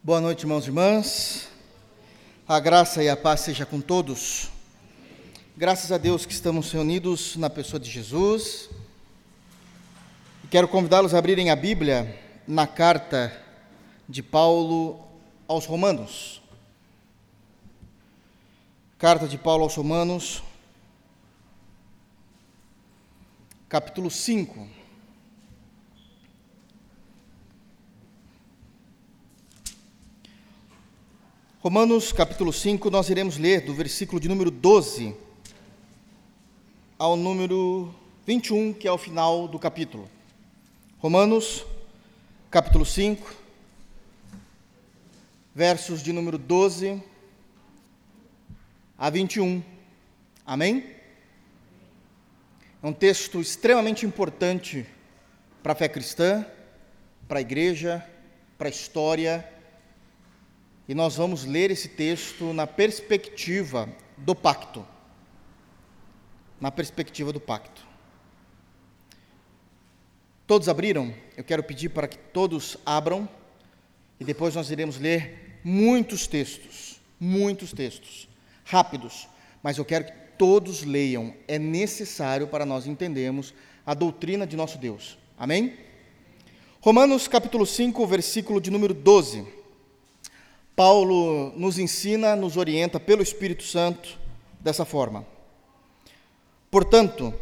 Boa noite, irmãos e irmãs. A graça e a paz seja com todos. Graças a Deus que estamos reunidos na pessoa de Jesus. Quero convidá-los a abrirem a Bíblia na carta de Paulo aos Romanos. Carta de Paulo aos Romanos, capítulo 5. Romanos capítulo 5, nós iremos ler do versículo de número 12 ao número 21, que é o final do capítulo. Romanos capítulo 5, versos de número 12 a 21. Amém? É um texto extremamente importante para a fé cristã, para a igreja, para a história e nós vamos ler esse texto na perspectiva do pacto. Na perspectiva do pacto. Todos abriram? Eu quero pedir para que todos abram e depois nós iremos ler muitos textos, muitos textos, rápidos, mas eu quero que todos leiam, é necessário para nós entendermos a doutrina de nosso Deus. Amém? Romanos capítulo 5, versículo de número 12. Paulo nos ensina, nos orienta pelo Espírito Santo dessa forma. Portanto,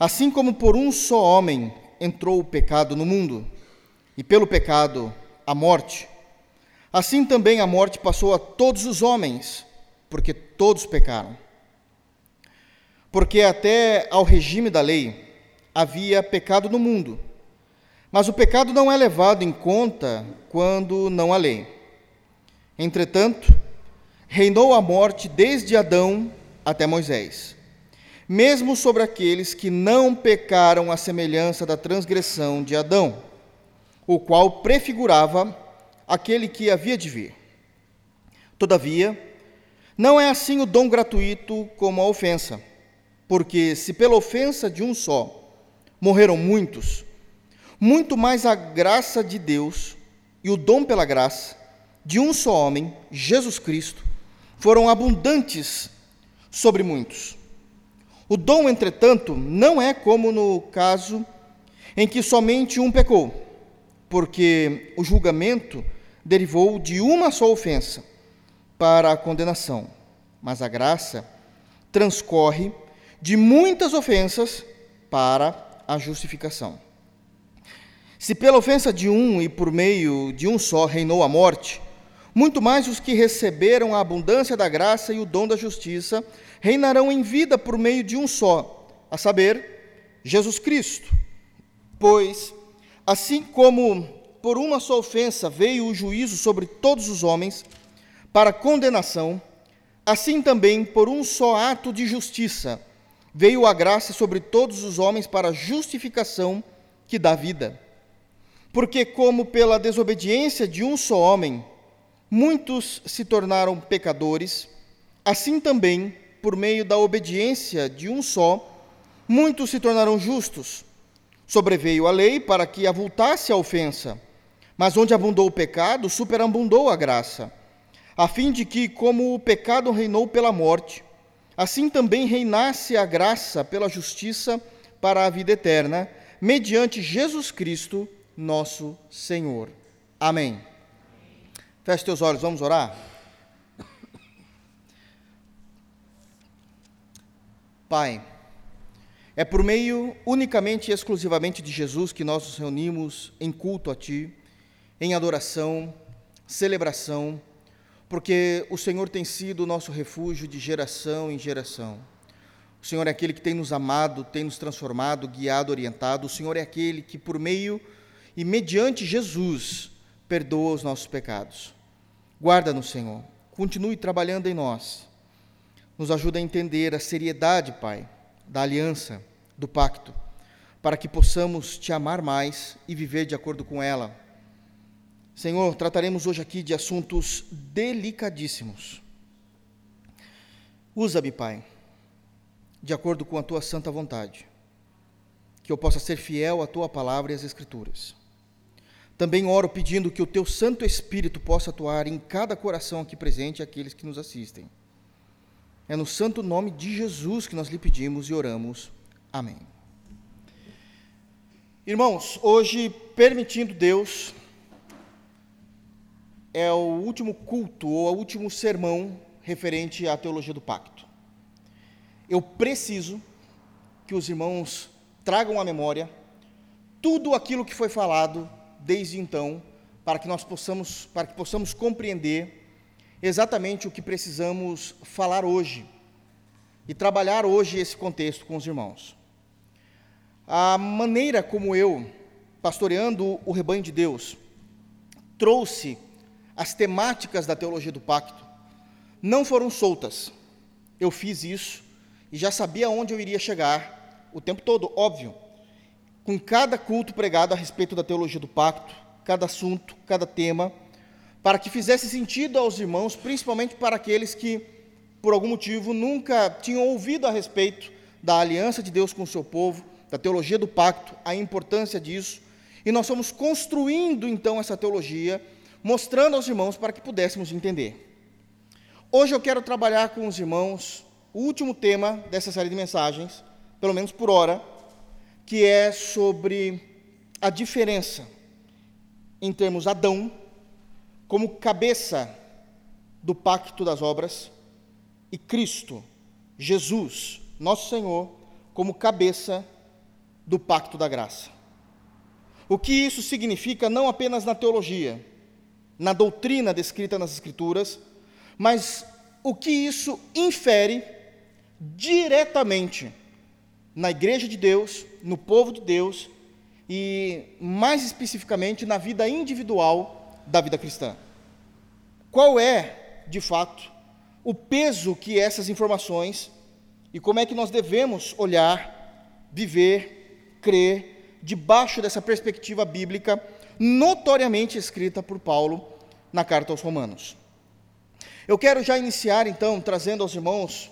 assim como por um só homem entrou o pecado no mundo, e pelo pecado a morte, assim também a morte passou a todos os homens, porque todos pecaram. Porque até ao regime da lei havia pecado no mundo, mas o pecado não é levado em conta quando não há lei. Entretanto, reinou a morte desde Adão até Moisés, mesmo sobre aqueles que não pecaram à semelhança da transgressão de Adão, o qual prefigurava aquele que havia de vir. Todavia, não é assim o dom gratuito como a ofensa, porque se pela ofensa de um só morreram muitos, muito mais a graça de Deus e o dom pela graça de um só homem, Jesus Cristo, foram abundantes sobre muitos. O dom, entretanto, não é como no caso em que somente um pecou, porque o julgamento derivou de uma só ofensa para a condenação, mas a graça transcorre de muitas ofensas para a justificação. Se pela ofensa de um e por meio de um só reinou a morte, muito mais os que receberam a abundância da graça e o dom da justiça reinarão em vida por meio de um só, a saber, Jesus Cristo. Pois, assim como por uma só ofensa veio o juízo sobre todos os homens, para condenação, assim também por um só ato de justiça veio a graça sobre todos os homens para justificação que dá vida. Porque, como pela desobediência de um só homem, muitos se tornaram pecadores, assim também, por meio da obediência de um só, muitos se tornaram justos. Sobreveio a lei para que avultasse a ofensa, mas onde abundou o pecado, superabundou a graça, a fim de que, como o pecado reinou pela morte, assim também reinasse a graça pela justiça para a vida eterna, mediante Jesus Cristo, nosso Senhor. Amém. Feche teus olhos, vamos orar? Pai, é por meio unicamente e exclusivamente de Jesus que nós nos reunimos em culto a Ti, em adoração, celebração, porque o Senhor tem sido o nosso refúgio de geração em geração. O Senhor é aquele que tem nos amado, tem nos transformado, guiado, orientado. O Senhor é aquele que, por meio e mediante Jesus, perdoa os nossos pecados. Guarda-nos, Senhor. Continue trabalhando em nós. Nos ajuda a entender a seriedade, Pai, da aliança, do pacto, para que possamos te amar mais e viver de acordo com ela. Senhor, trataremos hoje aqui de assuntos delicadíssimos. Usa-me, Pai, de acordo com a tua santa vontade, que eu possa ser fiel à tua palavra e às Escrituras. Também oro pedindo que o teu Santo Espírito possa atuar em cada coração aqui presente e aqueles que nos assistem. É no santo nome de Jesus que nós lhe pedimos e oramos. Amém. Irmãos, hoje, permitindo Deus, é o último culto ou o último sermão referente à teologia do pacto. Eu preciso que os irmãos tragam à memória tudo aquilo que foi falado desde então, para que nós possamos, para que possamos compreender exatamente o que precisamos falar hoje e trabalhar hoje esse contexto com os irmãos. A maneira como eu, pastoreando o rebanho de Deus, trouxe as temáticas da teologia do pacto, não foram soltas. Eu fiz isso e já sabia onde eu iria chegar o tempo todo, óbvio. Com cada culto pregado a respeito da teologia do pacto, cada assunto, cada tema, para que fizesse sentido aos irmãos, principalmente para aqueles que, por algum motivo, nunca tinham ouvido a respeito da aliança de Deus com o seu povo, da teologia do pacto, a importância disso. E nós fomos construindo então essa teologia, mostrando aos irmãos para que pudéssemos entender. Hoje eu quero trabalhar com os irmãos o último tema dessa série de mensagens, pelo menos por hora, que é sobre a diferença em termos Adão como cabeça do pacto das obras e Cristo, Jesus, nosso Senhor, como cabeça do pacto da graça. O que isso significa não apenas na teologia, na doutrina descrita nas Escrituras, mas o que isso infere diretamente na Igreja de Deus, no povo de Deus e, mais especificamente, na vida individual da vida cristã. Qual é, de fato, o peso que essas informações e como é que nós devemos olhar, viver crer debaixo dessa perspectiva bíblica notoriamente escrita por Paulo na carta aos Romanos. Eu quero já iniciar então trazendo aos irmãos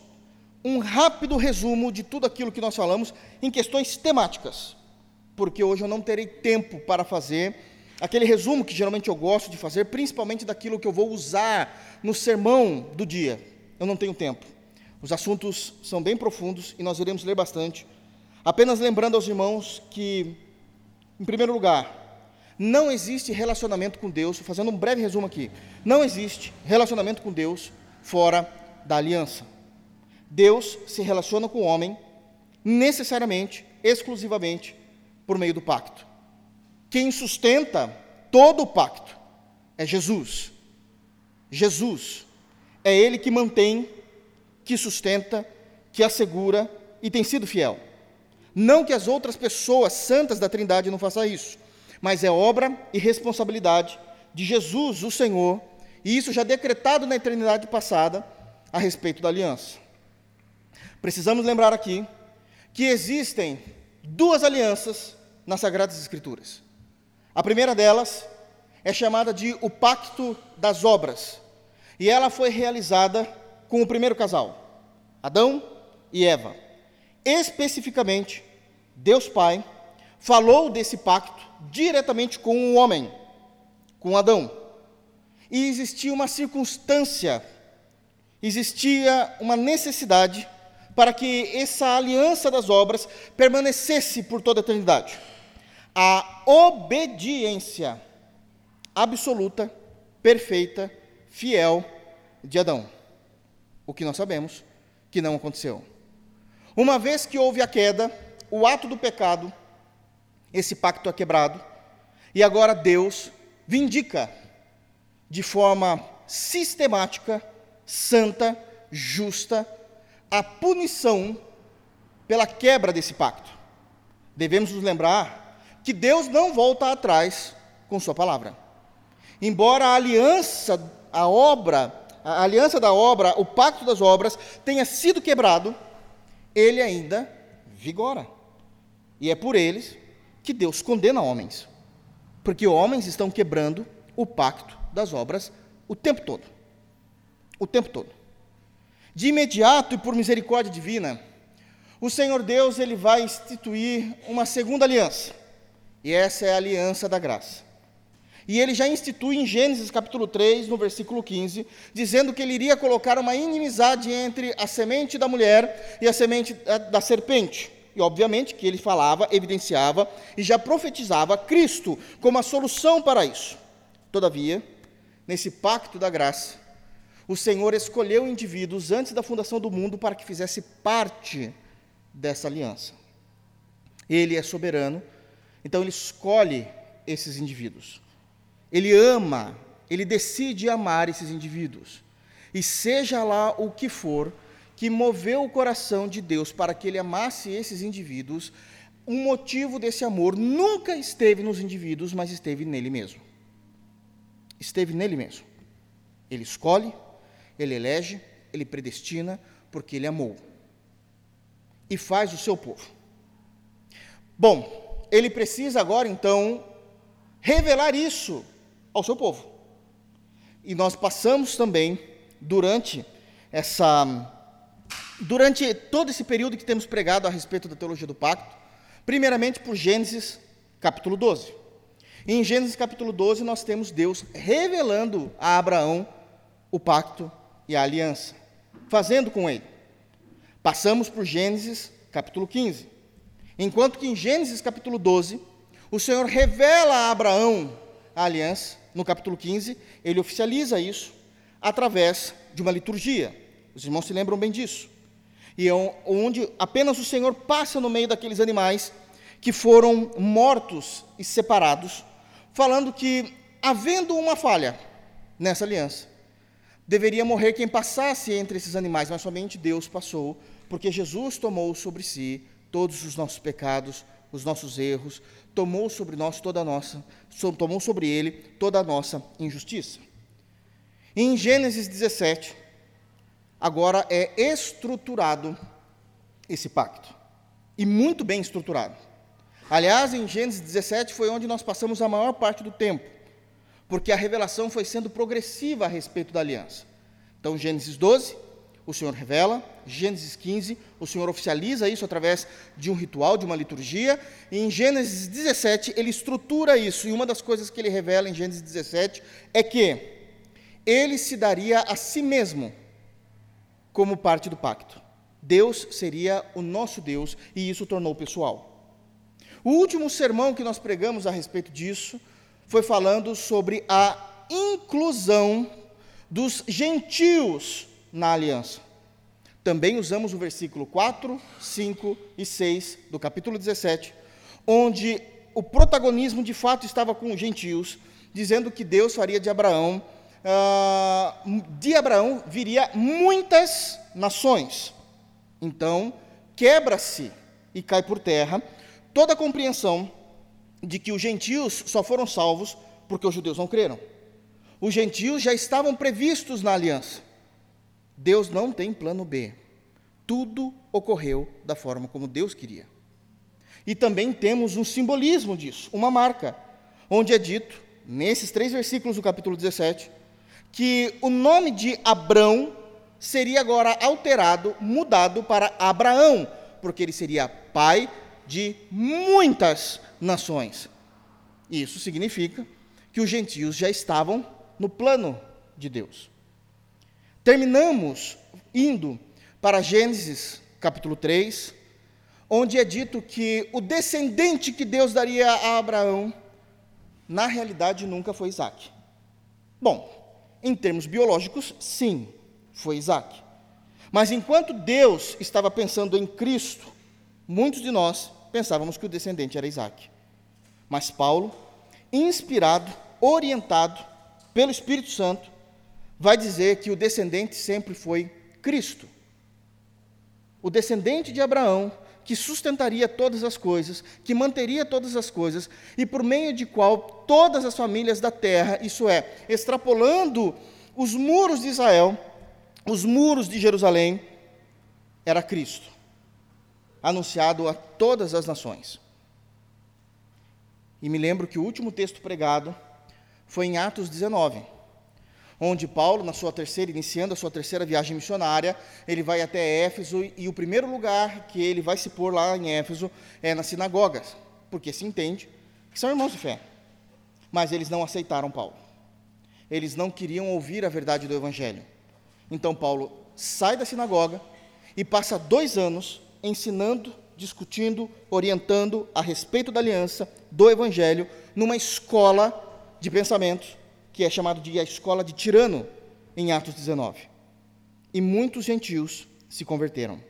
um rápido resumo de tudo aquilo que nós falamos em questões temáticas, porque hoje eu não terei tempo para fazer aquele resumo que geralmente eu gosto de fazer, principalmente daquilo que eu vou usar no sermão do dia. Eu não tenho tempo. Os assuntos são bem profundos e nós iremos ler bastante. Apenas lembrando aos irmãos que, em primeiro lugar, não existe relacionamento com Deus, fazendo um breve resumo aqui, não existe relacionamento com Deus fora da aliança. Deus se relaciona com o homem necessariamente, exclusivamente, por meio do pacto. Quem sustenta todo o pacto é Jesus. Jesus. É Ele que mantém, que sustenta, que assegura e tem sido fiel. Não que as outras pessoas santas da Trindade não façam isso, mas é obra e responsabilidade de Jesus, o Senhor, e isso já decretado na eternidade passada a respeito da aliança. Precisamos lembrar aqui que existem duas alianças nas Sagradas Escrituras. A primeira delas é chamada de o Pacto das Obras, e ela foi realizada com o primeiro casal, Adão e Eva. Especificamente, Deus Pai falou desse pacto diretamente com o homem, com Adão. E existia uma circunstância, existia uma necessidade para que essa aliança das obras permanecesse por toda a eternidade. A obediência absoluta, perfeita, fiel de Adão. O que nós sabemos que não aconteceu. Uma vez que houve a queda, o ato do pecado, esse pacto é quebrado, e agora Deus vindica de forma sistemática, santa, justa, a punição pela quebra desse pacto. Devemos nos lembrar que Deus não volta atrás com Sua palavra. Embora a aliança, a obra, a aliança da obra, o pacto das obras tenha sido quebrado, ele ainda vigora. E é por eles que Deus condena homens. Porque homens estão quebrando o pacto das obras o tempo todo. O tempo todo. De imediato e por misericórdia divina, o Senhor Deus ele vai instituir uma segunda aliança. E essa é a aliança da graça. E ele já institui em Gênesis capítulo 3, no versículo 15, dizendo que ele iria colocar uma inimizade entre a semente da mulher e a semente da serpente. E obviamente que ele falava, evidenciava e já profetizava Cristo como a solução para isso. Todavia, nesse pacto da graça, o Senhor escolheu indivíduos antes da fundação do mundo para que fizesse parte dessa aliança. Ele é soberano, então ele escolhe esses indivíduos. Ele ama, ele decide amar esses indivíduos. E seja lá o que for que moveu o coração de Deus para que ele amasse esses indivíduos, o um motivo desse amor nunca esteve nos indivíduos, mas esteve nele mesmo. Esteve nele mesmo. Ele escolhe, ele elege, ele predestina, porque ele amou. E faz o seu povo. Bom, ele precisa agora então revelar isso ao seu povo. E nós passamos também durante essa durante todo esse período que temos pregado a respeito da teologia do pacto, primeiramente por Gênesis capítulo 12. E em Gênesis capítulo 12 nós temos Deus revelando a Abraão o pacto e a aliança, fazendo com ele. Passamos por Gênesis capítulo 15. Enquanto que em Gênesis capítulo 12, o Senhor revela a Abraão a aliança, no capítulo 15, ele oficializa isso através de uma liturgia. Os irmãos se lembram bem disso. E é onde apenas o Senhor passa no meio daqueles animais que foram mortos e separados, falando que, havendo uma falha nessa aliança, deveria morrer quem passasse entre esses animais, mas somente Deus passou, porque Jesus tomou sobre si todos os nossos pecados, os nossos erros, tomou sobre nós toda nossa, tomou sobre ele toda a nossa injustiça. Em Gênesis 17, agora é estruturado esse pacto. E muito bem estruturado. Aliás, em Gênesis 17 foi onde nós passamos a maior parte do tempo, porque a revelação foi sendo progressiva a respeito da aliança. Então, Gênesis 12, o Senhor revela, Gênesis 15, o Senhor oficializa isso através de um ritual, de uma liturgia, e em Gênesis 17 ele estrutura isso, e uma das coisas que ele revela em Gênesis 17 é que ele se daria a si mesmo como parte do pacto. Deus seria o nosso Deus, e isso tornou pessoal. O último sermão que nós pregamos a respeito disso foi falando sobre a inclusão dos gentios na aliança. Também usamos o versículo 4, 5 e 6 do capítulo 17, onde o protagonismo de fato estava com os gentios, dizendo que Deus faria de Abraão, uh, de Abraão viria muitas nações. Então, quebra-se e cai por terra toda a compreensão de que os gentios só foram salvos porque os judeus não creram. Os gentios já estavam previstos na aliança. Deus não tem plano B. Tudo ocorreu da forma como Deus queria. E também temos um simbolismo disso, uma marca, onde é dito, nesses três versículos do capítulo 17, que o nome de Abrão seria agora alterado, mudado para Abraão, porque ele seria pai de muitas nações. Isso significa que os gentios já estavam no plano de Deus. Terminamos indo para Gênesis capítulo 3, onde é dito que o descendente que Deus daria a Abraão, na realidade nunca foi Isaac. Bom, em termos biológicos, sim, foi Isaac. Mas enquanto Deus estava pensando em Cristo, muitos de nós pensávamos que o descendente era Isaac. Mas Paulo, inspirado, orientado pelo Espírito Santo, vai dizer que o descendente sempre foi Cristo. O descendente de Abraão, que sustentaria todas as coisas, que manteria todas as coisas, e por meio de qual todas as famílias da terra, isso é, extrapolando os muros de Israel, os muros de Jerusalém, era Cristo, anunciado a todas as nações. E me lembro que o último texto pregado foi em Atos 19 onde Paulo, na sua terceira, iniciando a sua terceira viagem missionária, ele vai até Éfeso e o primeiro lugar que ele vai se pôr lá em Éfeso é nas sinagogas, porque se entende que são irmãos de fé. mas eles não aceitaram Paulo. Eles não queriam ouvir a verdade do Evangelho. Então Paulo sai da sinagoga e passa dois anos ensinando, discutindo, orientando a respeito da aliança, do Evangelho, numa escola de pensamentos, que é chamada de a escola de Tirano, em Atos 19. E muitos gentios se converteram.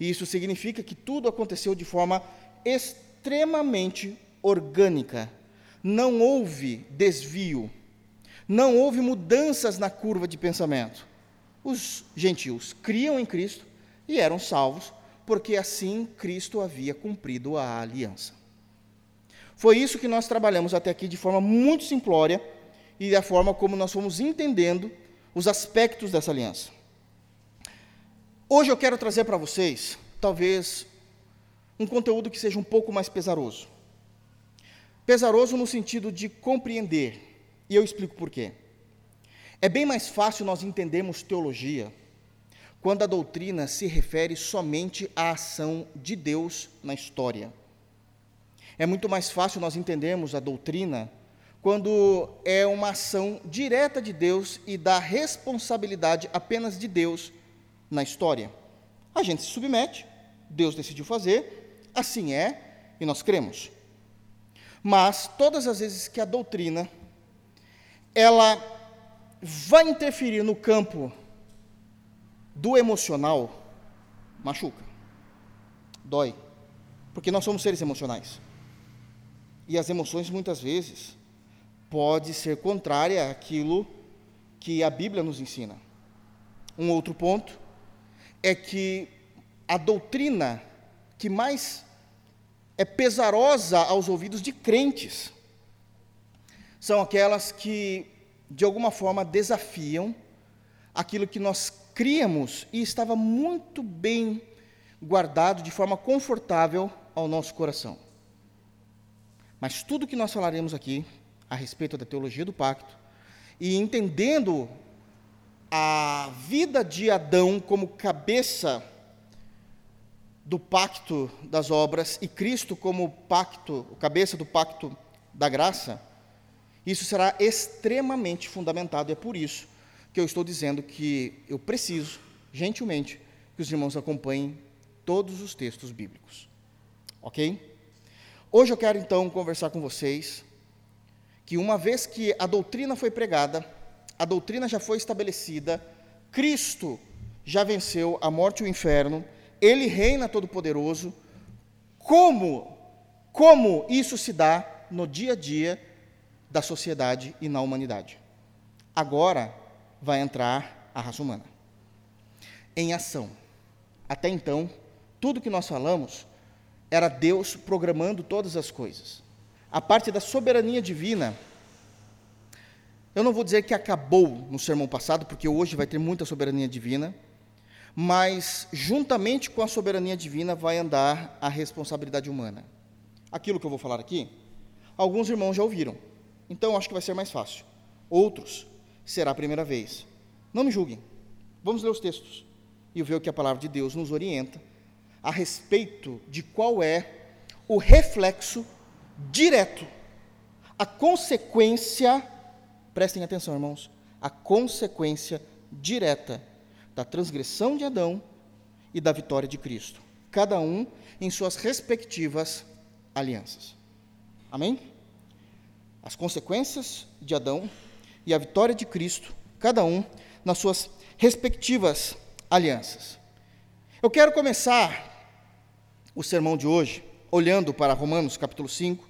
E isso significa que tudo aconteceu de forma extremamente orgânica. Não houve desvio, não houve mudanças na curva de pensamento. Os gentios criam em Cristo e eram salvos, porque assim Cristo havia cumprido a aliança. Foi isso que nós trabalhamos até aqui de forma muito simplória e da forma como nós fomos entendendo os aspectos dessa aliança. Hoje eu quero trazer para vocês, talvez, um conteúdo que seja um pouco mais pesaroso. Pesaroso no sentido de compreender, e eu explico por quê. É bem mais fácil nós entendermos teologia quando a doutrina se refere somente à ação de Deus na história. É muito mais fácil nós entendermos a doutrina quando é uma ação direta de Deus e da responsabilidade apenas de Deus na história. A gente se submete, Deus decidiu fazer, assim é, e nós cremos. Mas todas as vezes que a doutrina ela vai interferir no campo do emocional, machuca, dói, porque nós somos seres emocionais. E as emoções muitas vezes pode ser contrária àquilo que a Bíblia nos ensina. Um outro ponto é que a doutrina que mais é pesarosa aos ouvidos de crentes são aquelas que, de alguma forma, desafiam aquilo que nós criamos e estava muito bem guardado de forma confortável ao nosso coração. Mas tudo que nós falaremos aqui a respeito da teologia do pacto e entendendo a vida de Adão como cabeça do pacto das obras e Cristo como pacto, cabeça do pacto da graça, isso será extremamente fundamentado. E é por isso que eu estou dizendo que eu preciso, gentilmente, que os irmãos acompanhem todos os textos bíblicos. Ok? Hoje eu quero então conversar com vocês que uma vez que a doutrina foi pregada, a doutrina já foi estabelecida, Cristo já venceu a morte e o inferno, ele reina todo-poderoso. Como como isso se dá no dia a dia da sociedade e na humanidade? Agora vai entrar a raça humana em ação. Até então, tudo que nós falamos era Deus programando todas as coisas a parte da soberania divina, eu não vou dizer que acabou no sermão passado, porque hoje vai ter muita soberania divina, mas juntamente com a soberania divina vai andar a responsabilidade humana. Aquilo que eu vou falar aqui, alguns irmãos já ouviram, então acho que vai ser mais fácil. Outros, será a primeira vez. Não me julguem. Vamos ler os textos e ver o que a palavra de Deus nos orienta a respeito de qual é o reflexo direto. A consequência, prestem atenção, irmãos, a consequência direta da transgressão de Adão e da vitória de Cristo, cada um em suas respectivas alianças. Amém? As consequências de Adão e a vitória de Cristo, cada um nas suas respectivas alianças. Eu quero começar o sermão de hoje olhando para Romanos capítulo 5,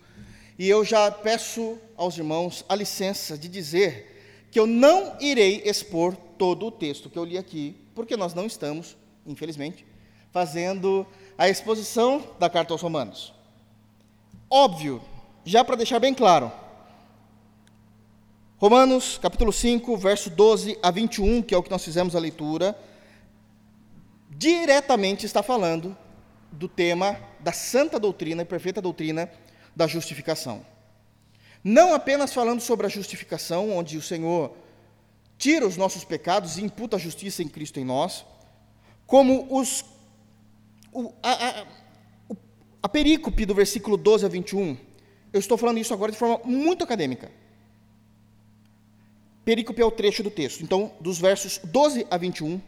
e eu já peço aos irmãos a licença de dizer que eu não irei expor todo o texto que eu li aqui, porque nós não estamos, infelizmente, fazendo a exposição da carta aos Romanos. Óbvio, já para deixar bem claro, Romanos capítulo 5, verso 12 a 21, que é o que nós fizemos a leitura, diretamente está falando do tema da santa doutrina e perfeita doutrina da justificação. Não apenas falando sobre a justificação, onde o Senhor tira os nossos pecados e imputa a justiça em Cristo em nós, como os, o, a, a, a perícope do versículo 12 a 21, Eu estou falando isso agora de forma muito acadêmica. Perícope é o trecho do texto. Então, dos versos 12 a 21,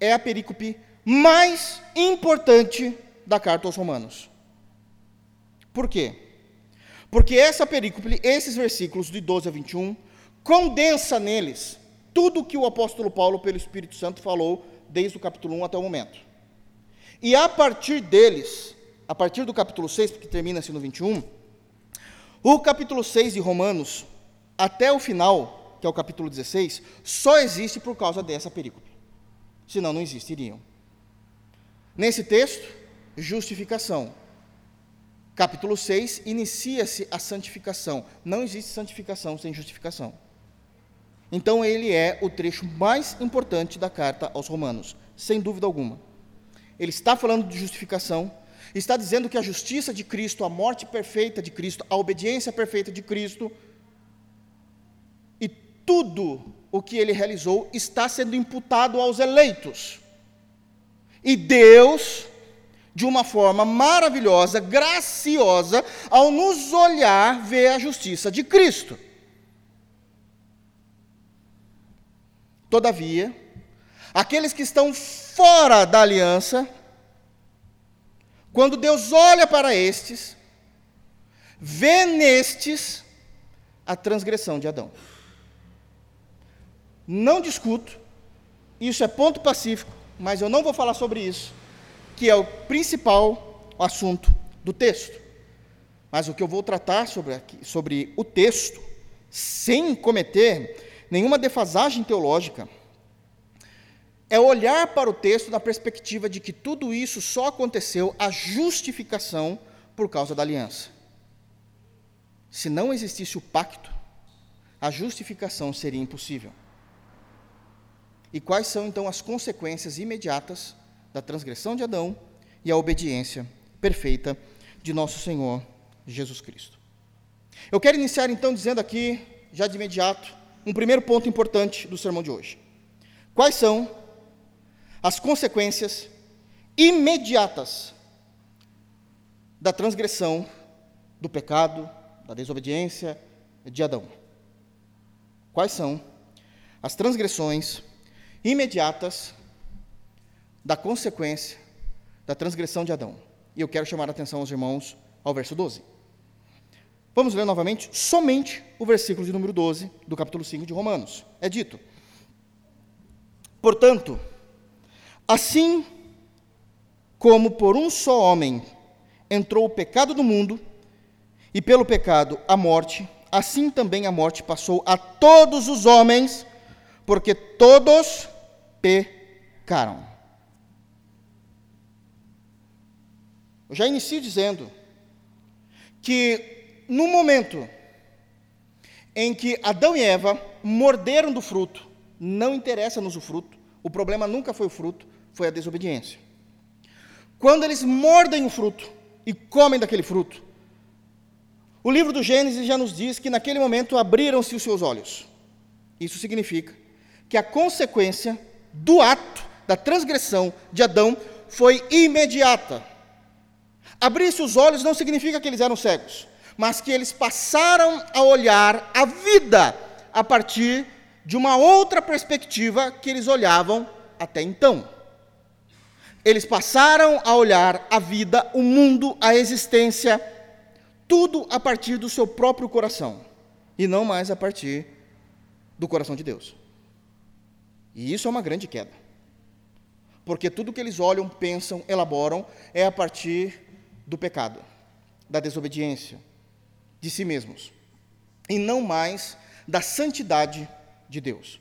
é a perícope mais importante da carta aos Romanos. Por quê? Porque essa perícope, esses versículos de 12 a 21, condensa neles tudo o que o apóstolo Paulo, pelo Espírito Santo, falou desde o capítulo 1 até o momento. E a partir deles, a partir do capítulo 6, que termina-se no 21, o capítulo 6 de Romanos, até o final, que é o capítulo 16, só existe por causa dessa perícope. Senão não existiriam. Nesse texto, justificação. Capítulo 6, inicia-se a santificação. Não existe santificação sem justificação. Então, ele é o trecho mais importante da carta aos Romanos, sem dúvida alguma. Ele está falando de justificação, está dizendo que a justiça de Cristo, a morte perfeita de Cristo, a obediência perfeita de Cristo, tudo o que ele realizou está sendo imputado aos eleitos. E Deus, de uma forma maravilhosa, graciosa, ao nos olhar, vê a justiça de Cristo. Todavia, aqueles que estão fora da aliança, quando Deus olha para estes, vê nestes a transgressão de Adão. Não discuto, isso é ponto pacífico, mas eu não vou falar sobre isso, que é o principal assunto do texto. Mas o que eu vou tratar sobre, aqui, sobre o texto, sem cometer nenhuma defasagem teológica, é olhar para o texto na perspectiva de que tudo isso só aconteceu a justificação por causa da aliança. Se não existisse o pacto, a justificação seria impossível. E quais são então as consequências imediatas da transgressão de Adão e a obediência perfeita de nosso Senhor Jesus Cristo? Eu quero iniciar então dizendo aqui, já de imediato, um primeiro ponto importante do sermão de hoje. Quais são as consequências imediatas da transgressão, do pecado, da desobediência de Adão? Quais são as transgressões imediatas da consequência da transgressão de Adão? E eu quero chamar a atenção aos irmãos ao verso 12. Vamos ler novamente somente o versículo de número 12 do capítulo 5 de Romanos. É dito: Portanto, assim como por um só homem entrou o pecado no mundo, e pelo pecado a morte, assim também a morte passou a todos os homens, porque todos pecaram. Eu já inicio dizendo que no momento em que Adão e Eva morderam do fruto, não interessa-nos o fruto, o problema nunca foi o fruto, foi a desobediência. Quando eles mordem o fruto e comem daquele fruto, o livro do Gênesis já nos diz que naquele momento abriram-se os seus olhos. Isso significa que a consequência do ato, da transgressão de Adão, foi imediata. Abrir-se os olhos não significa que eles eram cegos mas que eles passaram a olhar a vida a partir de uma outra perspectiva que eles olhavam até então. Eles passaram a olhar a vida, o mundo, a existência, tudo a partir do seu próprio coração e não mais a partir do coração de Deus. E isso é uma grande queda. Porque tudo que eles olham, pensam, elaboram é a partir do pecado, da desobediência, de si mesmos, e não mais da santidade de Deus.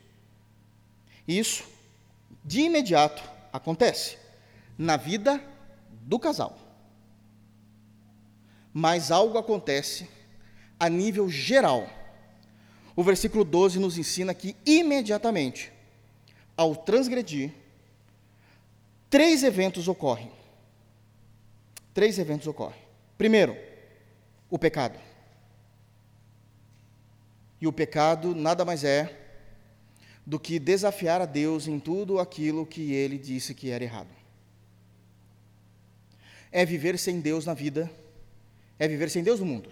Isso, de imediato, acontece na vida do casal. Mas algo acontece a nível geral. O versículo 12 nos ensina que imediatamente, ao transgredir, três eventos ocorrem. Três eventos ocorrem. Primeiro, o pecado. E o pecado nada mais é do que desafiar a Deus em tudo aquilo que ele disse que era errado. É viver sem Deus na vida, é viver sem Deus no mundo,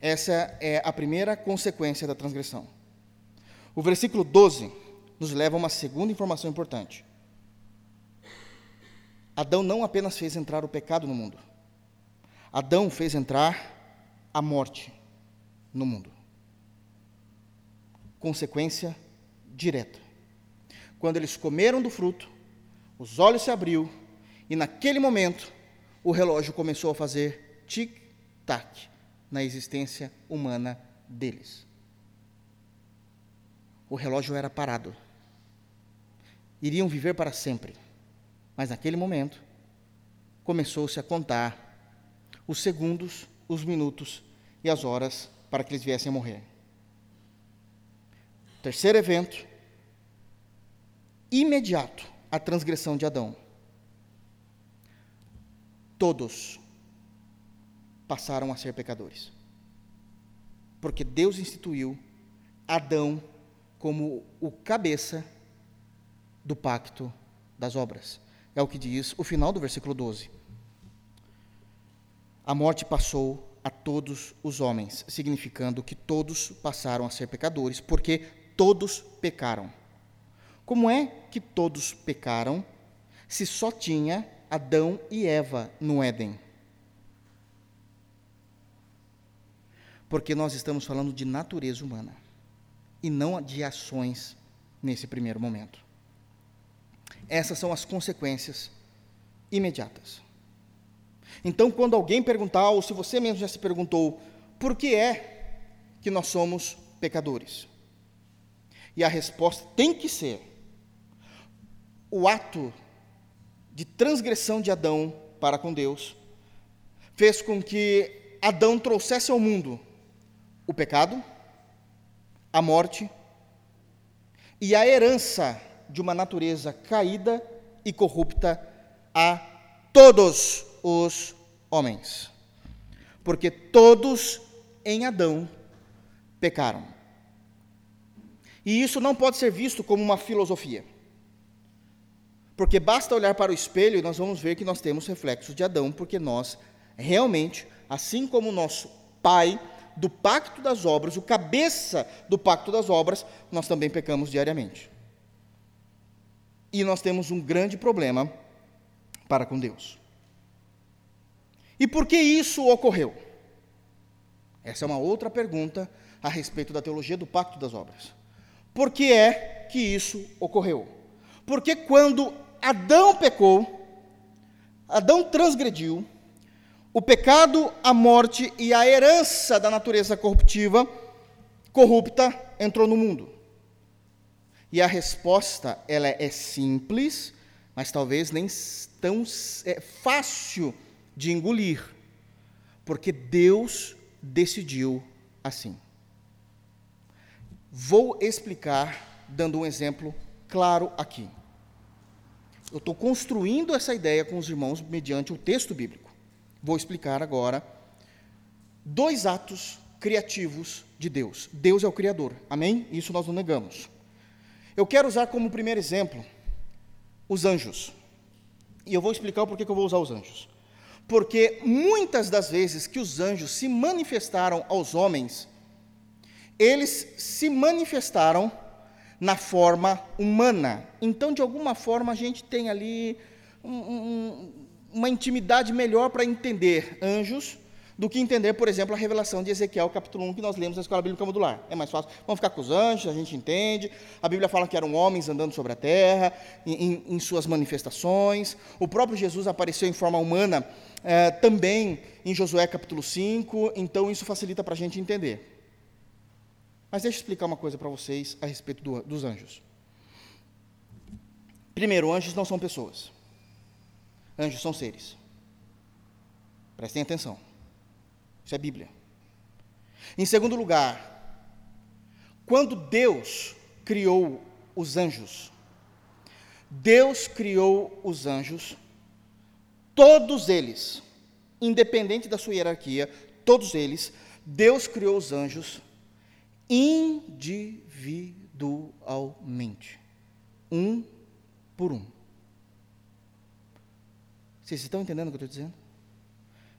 Essa é a primeira consequência da transgressão. O versículo 12 nos leva a uma segunda informação importante. Adão não apenas fez entrar o pecado no mundo, Adão fez entrar a morte no mundo. Consequência direta. Quando eles comeram do fruto, os olhos se abriu e naquele momento o relógio começou a fazer tic-tac na existência humana deles. O relógio era parado. Iriam viver para sempre. Mas naquele momento começou-se a contar os segundos, os minutos e as horas para que eles viessem a morrer. Terceiro evento, imediato à transgressão de Adão. Todos passaram a ser pecadores. Porque Deus instituiu Adão como o cabeça do pacto das obras. É o que diz o final do versículo 12. A morte passou a todos os homens, significando que todos passaram a ser pecadores, porque todos pecaram. Como é que todos pecaram se só tinha Adão e Eva no Éden? Porque nós estamos falando de natureza humana e não de ações nesse primeiro momento. Essas são as consequências imediatas. Então, quando alguém perguntar, ou se você mesmo já se perguntou, por que é que nós somos pecadores? E a resposta tem que ser: o ato de transgressão de Adão para com Deus fez com que Adão trouxesse ao mundo o pecado, a morte e a herança de uma natureza caída e corrupta a todos os homens. Porque todos em Adão pecaram. E isso não pode ser visto como uma filosofia. Porque basta olhar para o espelho e nós vamos ver que nós temos reflexos de Adão, porque nós realmente, assim como o nosso pai do pacto das obras, o cabeça do pacto das obras, nós também pecamos diariamente. E nós temos um grande problema para com Deus. E por que isso ocorreu? Essa é uma outra pergunta a respeito da teologia do pacto das obras. Por que é que isso ocorreu? Porque quando Adão pecou, Adão transgrediu, o pecado, a morte e a herança da natureza corruptiva, corrupta, entrou no mundo. E a resposta, ela é simples, mas talvez nem tão é, fácil de engolir, porque Deus decidiu assim. Vou explicar dando um exemplo claro aqui. Eu estou construindo essa ideia com os irmãos mediante o texto bíblico. Vou explicar agora dois atos criativos de Deus. Deus é o Criador, amém? Isso nós não negamos. Eu quero usar como primeiro exemplo os anjos. E eu vou explicar o porquê que eu vou usar os anjos. Porque muitas das vezes que os anjos se manifestaram aos homens, eles se manifestaram na forma humana. Então, de alguma forma, a gente tem ali um, um, uma intimidade melhor para entender anjos do que entender, por exemplo, a revelação de Ezequiel, capítulo 1, que nós lemos na Escola Bíblica Modular. É mais fácil. Vamos ficar com os anjos, a gente entende. A Bíblia fala que eram homens andando sobre a terra, em, em suas manifestações. O próprio Jesus apareceu em forma humana é, também em Josué capítulo 5, então isso facilita para a gente entender. Mas deixa eu explicar uma coisa para vocês a respeito do, dos anjos. Primeiro, anjos não são pessoas. Anjos são seres. Prestem atenção. Isso é Bíblia. Em segundo lugar, quando Deus criou os anjos, Deus criou os anjos Todos eles, independente da sua hierarquia, todos eles, Deus criou os anjos individualmente, um por um. Vocês estão entendendo o que eu estou dizendo?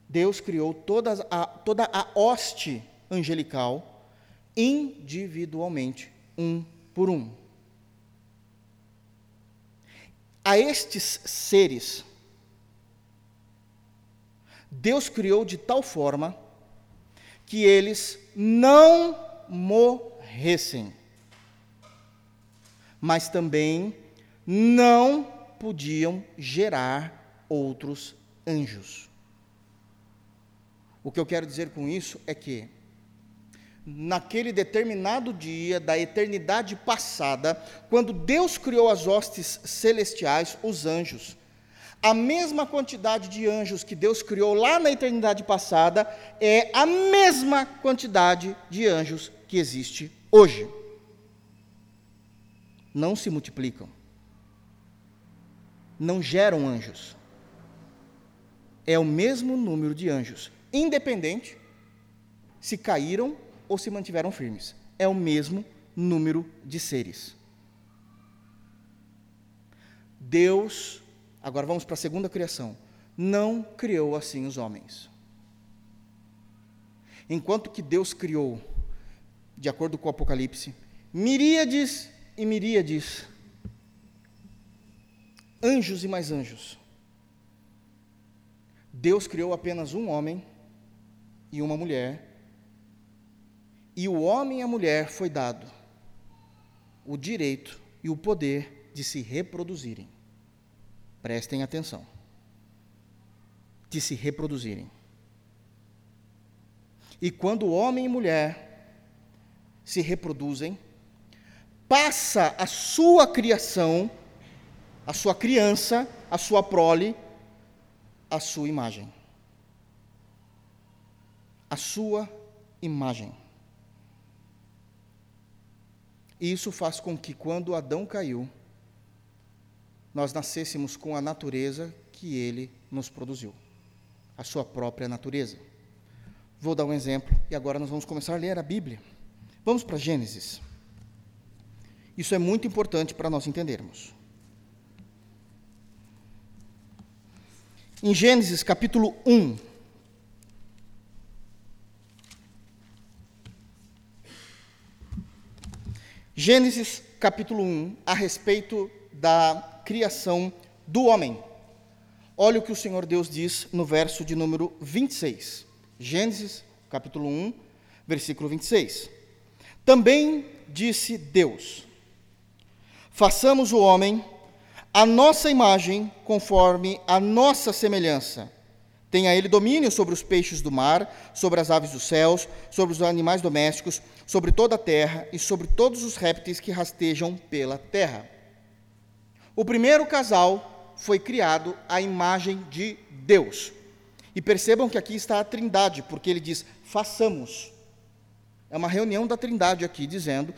Deus criou toda a, toda a hoste angelical individualmente, um por um. A estes seres, Deus criou de tal forma que eles não morressem, mas também não podiam gerar outros anjos. O que eu quero dizer com isso é que, naquele determinado dia da eternidade passada, quando Deus criou as hostes celestiais, os anjos, a mesma quantidade de anjos que Deus criou lá na eternidade passada é a mesma quantidade de anjos que existe hoje. Não se multiplicam. Não geram anjos. É o mesmo número de anjos independente se caíram ou se mantiveram firmes. É o mesmo número de seres. Deus, agora vamos para a segunda criação, não criou assim os homens. Enquanto que Deus criou, de acordo com o Apocalipse, miríades e miríades, anjos e mais anjos. Deus criou apenas um homem e uma mulher, e o homem e a mulher foi dado o direito e o poder de se reproduzirem. Prestem atenção. De se reproduzirem. E quando homem e mulher se reproduzem, passa a sua criação, a sua criança, a sua prole, a sua imagem a sua imagem. E isso faz com que, quando Adão caiu, nós nascêssemos com a natureza que ele nos produziu, a sua própria natureza. Vou dar um exemplo e agora nós vamos começar a ler a Bíblia. Vamos para Gênesis. Isso é muito importante para nós entendermos. Em Gênesis capítulo 1, Gênesis capítulo 1, a respeito da criação do homem. Olha o que o Senhor Deus diz no verso de número 26. Gênesis capítulo 1, versículo 26. Também disse Deus: Façamos o homem a nossa imagem, conforme a nossa semelhança Tenha ele domínio sobre os peixes do mar, sobre as aves dos céus, sobre os animais domésticos, sobre toda a terra e sobre todos os répteis que rastejam pela terra. O primeiro casal foi criado à imagem de Deus. E percebam que aqui está a Trindade, porque ele diz: façamos. É uma reunião da Trindade aqui, dizendo: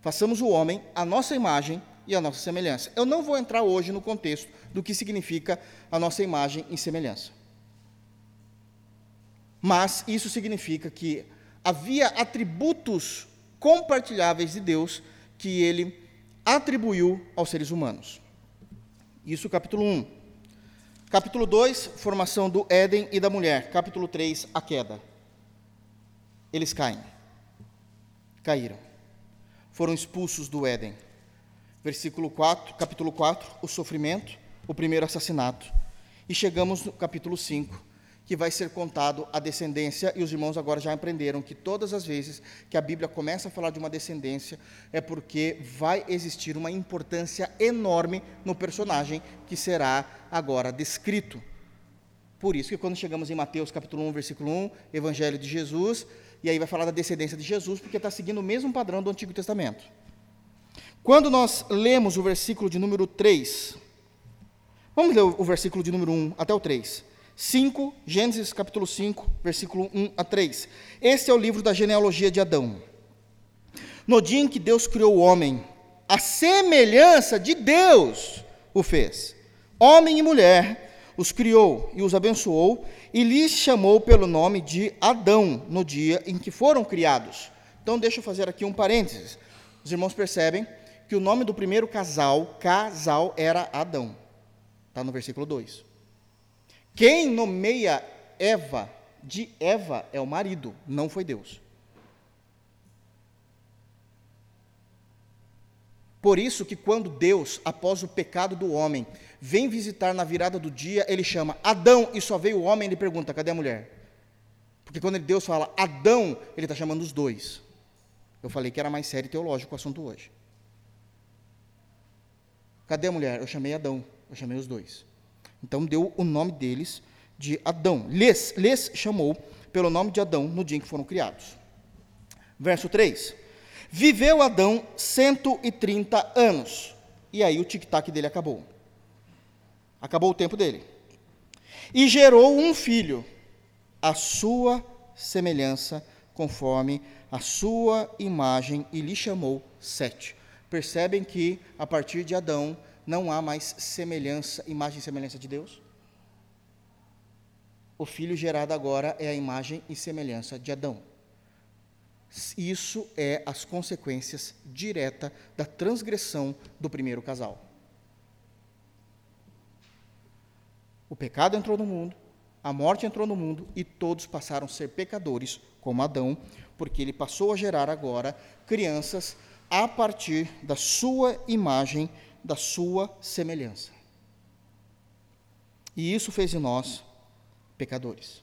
façamos o homem à nossa imagem e à nossa semelhança. Eu não vou entrar hoje no contexto do que significa a nossa imagem e semelhança. Mas isso significa que havia atributos compartilháveis de Deus que ele atribuiu aos seres humanos. Isso capítulo 1. Capítulo 2, formação do Éden e da mulher. Capítulo 3, a queda. Eles caem. Caíram. Foram expulsos do Éden. Versículo 4, capítulo 4, o sofrimento, o primeiro assassinato. E chegamos no capítulo 5, que vai ser contado a descendência, e os irmãos agora já aprenderam que todas as vezes que a Bíblia começa a falar de uma descendência, é porque vai existir uma importância enorme no personagem que será agora descrito. Por isso que quando chegamos em Mateus capítulo 1, versículo 1, Evangelho de Jesus, e aí vai falar da descendência de Jesus, porque está seguindo o mesmo padrão do Antigo Testamento. Quando nós lemos o versículo de número 3, vamos ler o versículo de número 1 até o 3. 5, Gênesis capítulo 5, versículo 1 a 3. Este é o livro da genealogia de Adão. No dia em que Deus criou o homem, a semelhança de Deus o fez. Homem e mulher os criou e os abençoou e lhes chamou pelo nome de Adão no dia em que foram criados. Então, deixa eu fazer aqui um parênteses. Os irmãos percebem que o nome do primeiro casal, casal, era Adão. Está no versículo 2. Quem nomeia Eva de Eva é o marido, não foi Deus. Por isso que quando Deus, após o pecado do homem, vem visitar na virada do dia, ele chama Adão e só veio o homem, ele pergunta: cadê a mulher? Porque quando Deus fala Adão, ele está chamando os dois. Eu falei que era mais sério teológico o assunto hoje. Cadê a mulher? Eu chamei Adão, eu chamei os dois. Então deu o nome deles de Adão. Lhes, lhes chamou pelo nome de Adão no dia em que foram criados. Verso 3. Viveu Adão 130 anos. E aí o tic-tac dele acabou. Acabou o tempo dele. E gerou um filho, a sua semelhança, conforme a sua imagem, e lhe chamou Sete. Percebem que a partir de Adão não há mais semelhança, imagem e semelhança de Deus? O filho gerado agora é a imagem e semelhança de Adão. Isso é as consequências direta da transgressão do primeiro casal. O pecado entrou no mundo, a morte entrou no mundo e todos passaram a ser pecadores, como Adão, porque ele passou a gerar agora crianças a partir da sua imagem, da sua semelhança. E isso fez de nós pecadores.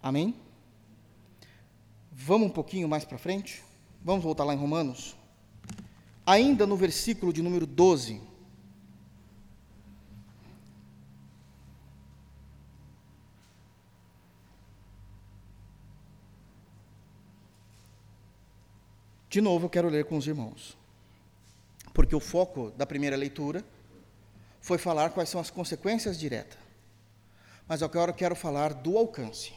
Amém? Vamos um pouquinho mais para frente? Vamos voltar lá em Romanos? Ainda no versículo de número 12. De novo, eu quero ler com os irmãos. Porque o foco da primeira leitura foi falar quais são as consequências diretas. Mas agora eu quero falar do alcance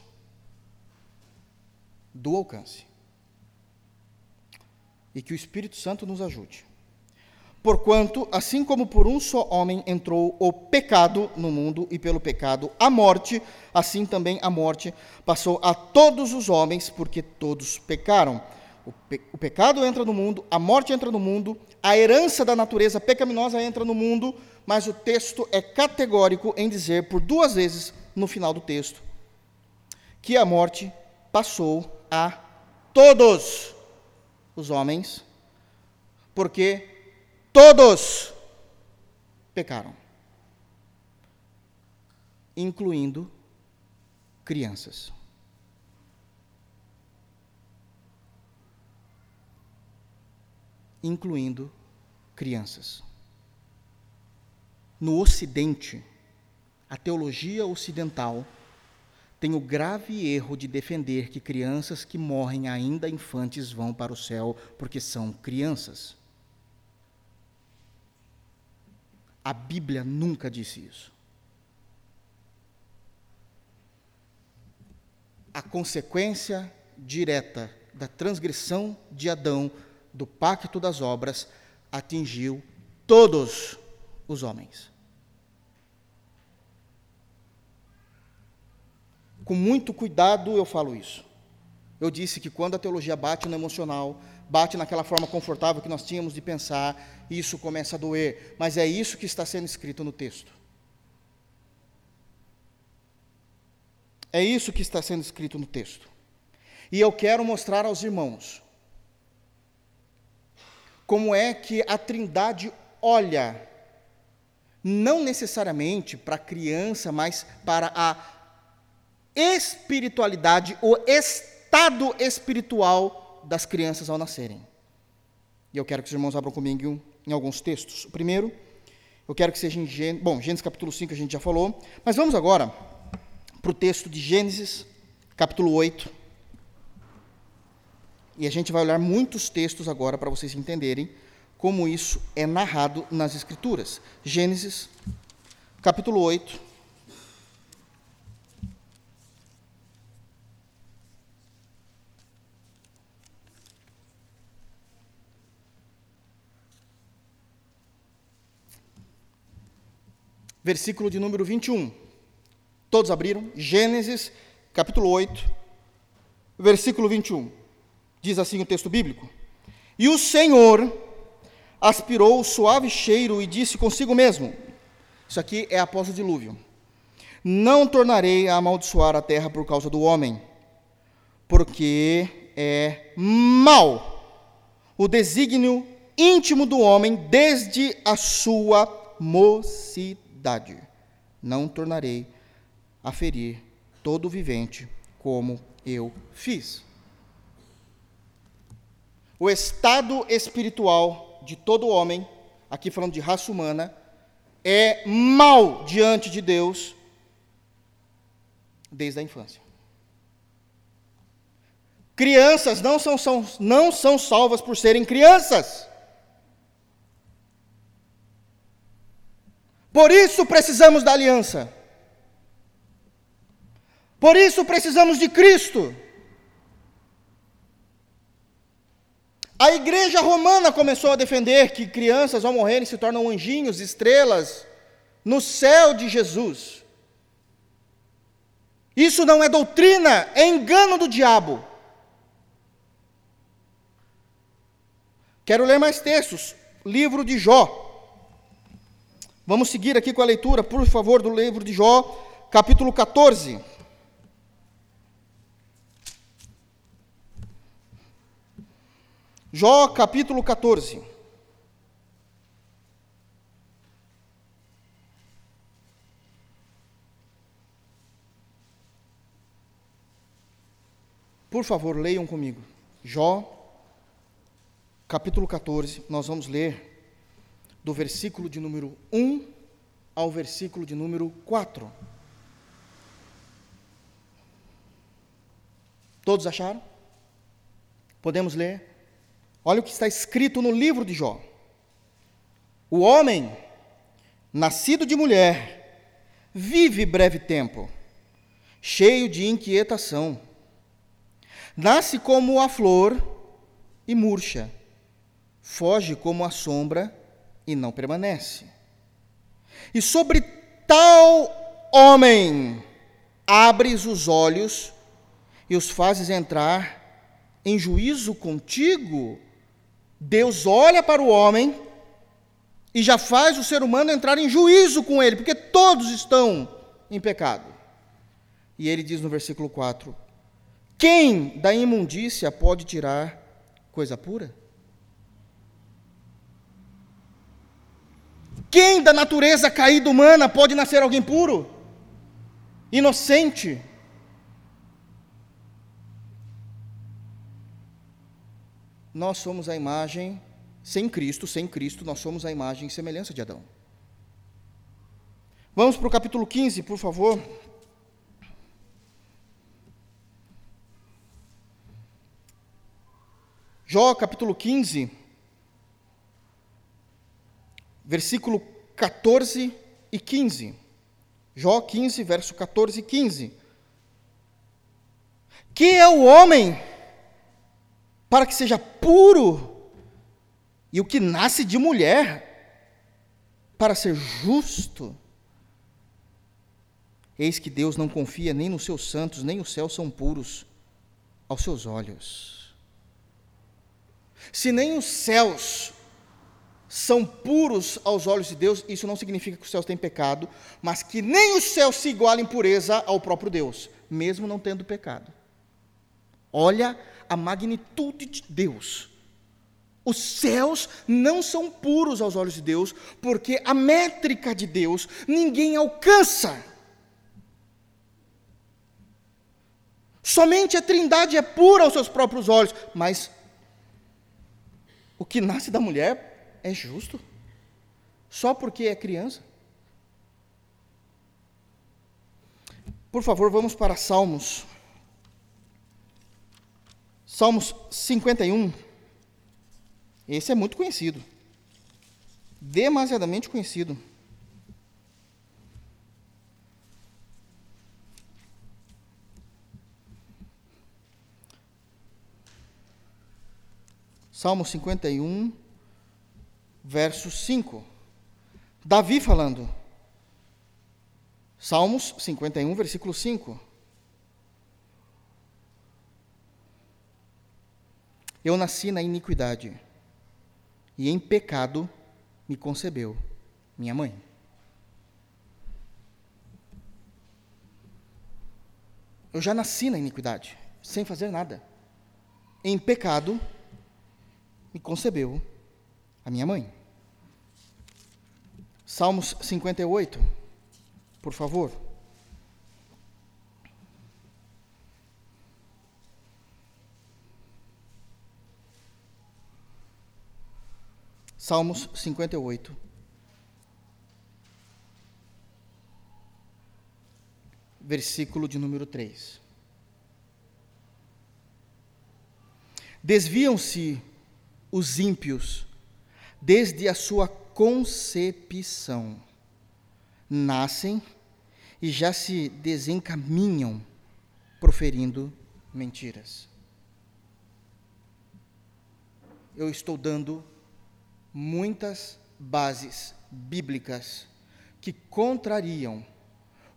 do alcance. E que o Espírito Santo nos ajude. Porquanto, assim como por um só homem entrou o pecado no mundo, e pelo pecado a morte, assim também a morte passou a todos os homens, porque todos pecaram. O, pe o pecado entra no mundo, a morte entra no mundo, a herança da natureza pecaminosa entra no mundo, mas o texto é categórico em dizer, por duas vezes no final do texto, que a morte passou a todos os homens, porque todos pecaram, incluindo crianças. Incluindo crianças. No Ocidente, a teologia ocidental tem o grave erro de defender que crianças que morrem ainda infantes vão para o céu porque são crianças. A Bíblia nunca disse isso. A consequência direta da transgressão de Adão, do pacto das obras, atingiu todos os homens. Com muito cuidado eu falo isso. Eu disse que quando a teologia bate no emocional, bate naquela forma confortável que nós tínhamos de pensar, isso começa a doer. Mas é isso que está sendo escrito no texto. É isso que está sendo escrito no texto. E eu quero mostrar aos irmãos como é que a Trindade olha, não necessariamente para a criança, mas para a espiritualidade, o estado espiritual das crianças ao nascerem. E eu quero que os irmãos abram comigo em alguns textos. O primeiro, eu quero que seja em Gênesis, bom, Gênesis capítulo 5 a gente já falou, mas vamos agora para o texto de Gênesis, capítulo 8. E a gente vai olhar muitos textos agora para vocês entenderem como isso é narrado nas Escrituras. Gênesis, capítulo 8. versículo de número 21. Todos abriram? Gênesis, capítulo 8, versículo 21. Diz assim o texto bíblico: E o Senhor aspirou o suave cheiro e disse consigo mesmo: Isso aqui é após o dilúvio. Não tornarei a amaldiçoar a terra por causa do homem, porque é mal o desígnio íntimo do homem desde a sua mocidade. Não tornarei a ferir todo vivente como eu fiz. O estado espiritual de todo homem, aqui falando de raça humana, é mal diante de Deus desde a infância. Crianças não são, são, não são salvas por serem crianças. Por isso precisamos da aliança. Por isso precisamos de Cristo. A igreja romana começou a defender que crianças ao morrerem se tornam anjinhos, estrelas, no céu de Jesus. Isso não é doutrina, é engano do diabo. Quero ler mais textos. Livro de Jó. Vamos seguir aqui com a leitura, por favor, do livro de Jó, capítulo 14. Jó, capítulo 14. Por favor, leiam comigo. Jó, capítulo 14, nós vamos ler do versículo de número 1 ao versículo de número 4. Todos acharam? Podemos ler? Olha o que está escrito no livro de Jó. O homem, nascido de mulher, vive breve tempo, cheio de inquietação Nasce como a flor e murcha, foge como a sombra e não permanece. E sobre tal homem abres os olhos e os fazes entrar em juízo contigo. Deus olha para o homem e já faz o ser humano entrar em juízo com ele, porque todos estão em pecado. E ele diz no versículo 4: quem da imundícia pode tirar coisa pura? Quem da natureza caída humana pode nascer alguém puro? Inocente? Nós somos a imagem, sem Cristo, sem Cristo, nós somos a imagem e semelhança de Adão. Vamos para o capítulo 15, por favor. Jó capítulo 15, versículo 14 e 15. Jó 15, verso 14 e 15. Que é o homem para que seja puro, e o que nasce de mulher para ser justo? Eis que Deus não confia nem nos seus santos, nem os céus são puros aos seus olhos. Se nem os céus são puros aos olhos de Deus, isso não significa que os céus têm pecado, mas que nem os céus se igualam em pureza ao próprio Deus, mesmo não tendo pecado. Olha a magnitude de Deus. Os céus não são puros aos olhos de Deus, porque a métrica de Deus ninguém alcança. Somente a Trindade é pura aos seus próprios olhos, mas o que nasce da mulher é justo? Só porque é criança? Por favor, vamos para Salmos. Salmos 51. Esse é muito conhecido. Demasiadamente conhecido. Salmo 51, verso 5. Davi falando. Salmos 51, versículo 5. Eu nasci na iniquidade, e em pecado me concebeu minha mãe. Eu já nasci na iniquidade, sem fazer nada. Em pecado me concebeu a minha mãe. Salmos 58, por favor. Salmos 58. Versículo de número 3. Desviam-se os ímpios desde a sua concepção. Nascem e já se desencaminham proferindo mentiras. Eu estou dando muitas bases bíblicas que contrariam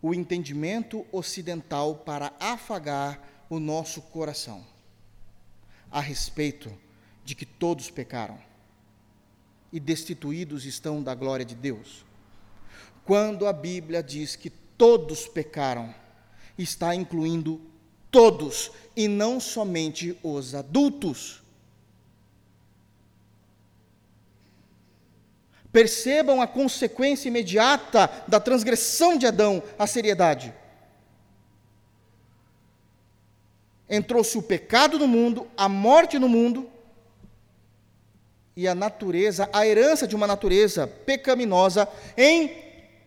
o entendimento ocidental para afagar o nosso coração a respeito de que todos pecaram e destituídos estão da glória de Deus. Quando a Bíblia diz que todos pecaram, está incluindo todos e não somente os adultos. Percebam a consequência imediata da transgressão de Adão, a seriedade. Entrou-se o pecado no mundo, a morte no mundo, e a natureza, a herança de uma natureza pecaminosa em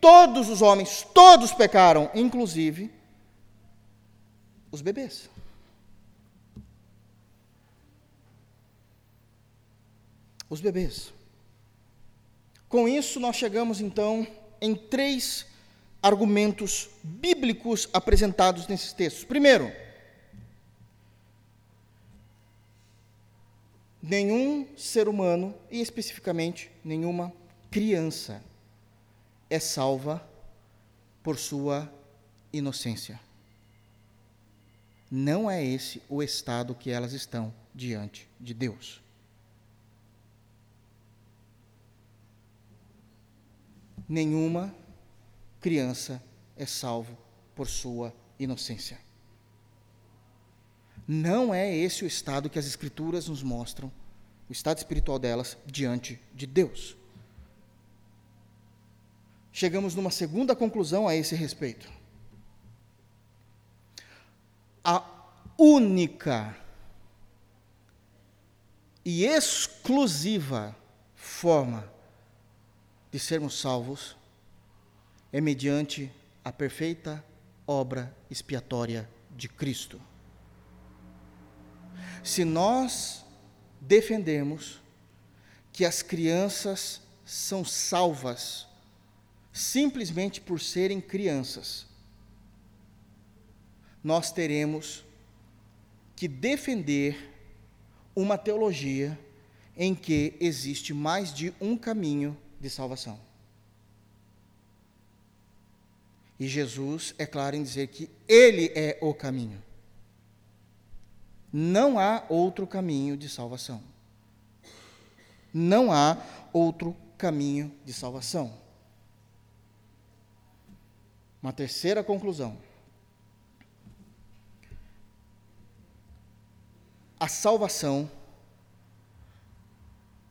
todos os homens, todos pecaram, inclusive os bebês. Os bebês. Com isso, nós chegamos então em três argumentos bíblicos apresentados nesses textos. Primeiro, nenhum ser humano, e especificamente nenhuma criança, é salva por sua inocência. Não é esse o estado que elas estão diante de Deus. Nenhuma criança é salvo por sua inocência. Não é esse o estado que as Escrituras nos mostram, o estado espiritual delas diante de Deus. Chegamos numa segunda conclusão a esse respeito. A única e exclusiva forma de sermos salvos é mediante a perfeita obra expiatória de Cristo. Se nós defendemos que as crianças são salvas simplesmente por serem crianças, nós teremos que defender uma teologia em que existe mais de um caminho de salvação. E Jesus é claro em dizer que Ele é o caminho. Não há outro caminho de salvação. Não há outro caminho de salvação. Uma terceira conclusão. A salvação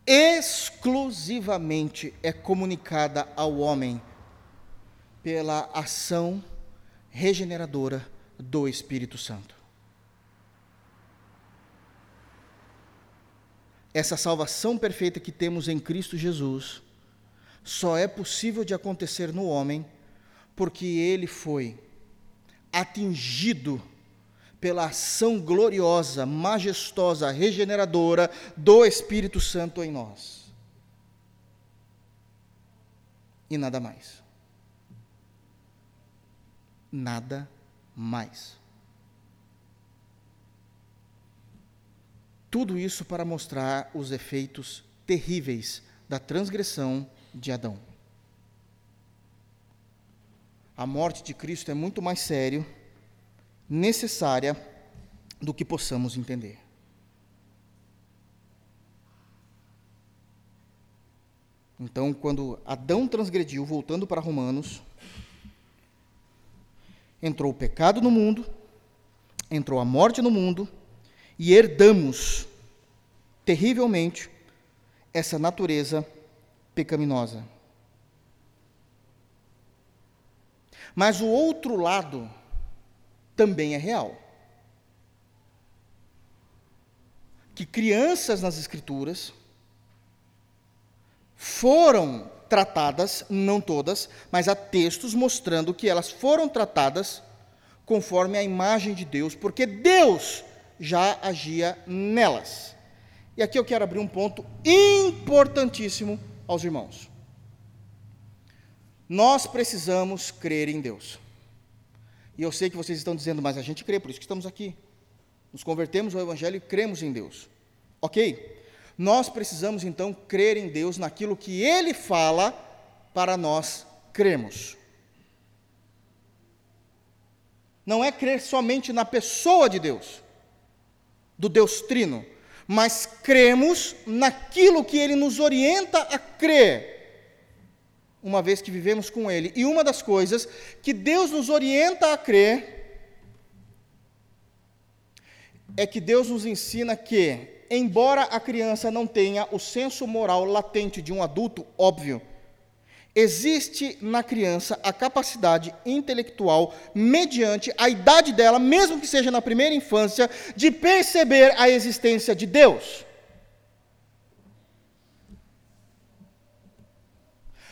exclusivamente é comunicada ao homem pela ação regeneradora do Espírito Santo. essa salvação perfeita que temos em Cristo Jesus só é possível de acontecer no homem porque ele foi atingido pela ação gloriosa, majestosa, regeneradora do Espírito Santo em nós. E nada mais. Nada mais. Tudo isso para mostrar os efeitos terríveis da transgressão de Adão. A morte de Cristo é muito mais sério, necessária do que possamos entender. Então, quando Adão transgrediu, voltando para Romanos, entrou o pecado no mundo, entrou a morte no mundo, e herdamos terrivelmente essa natureza pecaminosa. Mas o outro lado também é real. Que crianças nas Escrituras foram tratadas, não todas, mas há textos mostrando que elas foram tratadas conforme a imagem de Deus, porque Deus já agia nelas. E aqui eu quero abrir um ponto importantíssimo aos irmãos. Nós precisamos crer em Deus. E eu sei que vocês estão dizendo, mas a gente crê, por isso que estamos aqui. Nos convertemos ao Evangelho e cremos em Deus. Ok? Nós precisamos então crer em Deus naquilo que Ele fala para nós cremos. Não é crer somente na pessoa de Deus, do Deus Trino, mas cremos naquilo que Ele nos orienta a crer, uma vez que vivemos com Ele. E uma das coisas que Deus nos orienta a crer é que Deus nos ensina que embora a criança não tenha o senso moral latente de um adulto, óbvio, existe na criança a capacidade intelectual, mediante a idade dela, mesmo que seja na primeira infância, de perceber a existência de Deus.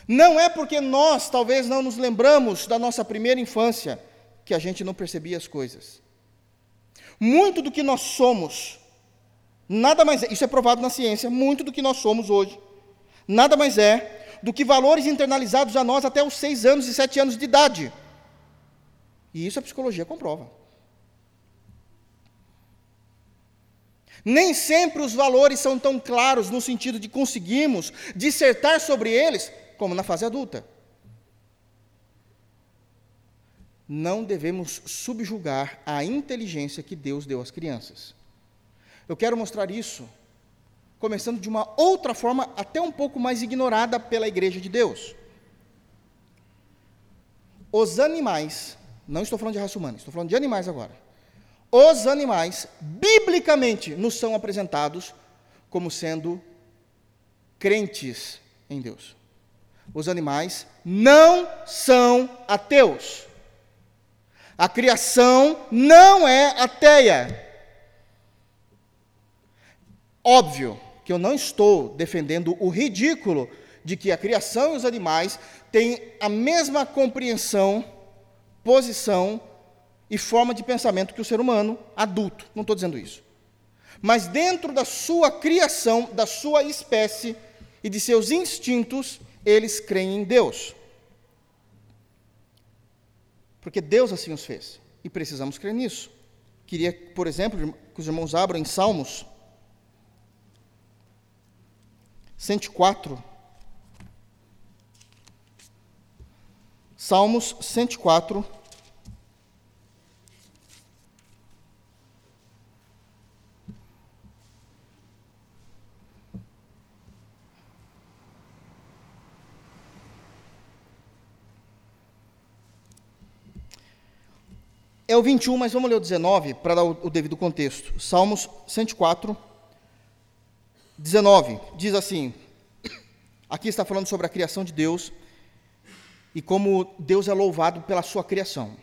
Não é porque nós talvez não nos lembramos da nossa primeira infância que a gente não percebia as coisas. Muito do que nós somos Nada mais é, isso é provado na ciência, muito do que nós somos hoje. Nada mais é do que valores internalizados a nós até os seis anos e sete anos de idade. E isso a psicologia comprova. Nem sempre os valores são tão claros no sentido de conseguirmos dissertar sobre eles como na fase adulta. Não devemos subjugar a inteligência que Deus deu às crianças. Eu quero mostrar isso começando de uma outra forma, até um pouco mais ignorada pela Igreja de Deus. Os animais, não estou falando de raça humana, estou falando de animais agora. Os animais, biblicamente, nos são apresentados como sendo crentes em Deus. Os animais não são ateus. A criação não é ateia. Óbvio que eu não estou defendendo o ridículo de que a criação e os animais têm a mesma compreensão, posição e forma de pensamento que o ser humano adulto. Não estou dizendo isso. Mas dentro da sua criação, da sua espécie e de seus instintos, eles creem em Deus. Porque Deus assim os fez. E precisamos crer nisso. Queria, por exemplo, que os irmãos abram em Salmos 104. Salmos 104. É o 21, mas vamos ler o 19 para dar o, devido contexto. Salmos 104, 19, diz assim: aqui está falando sobre a criação de Deus e como Deus é louvado pela sua criação.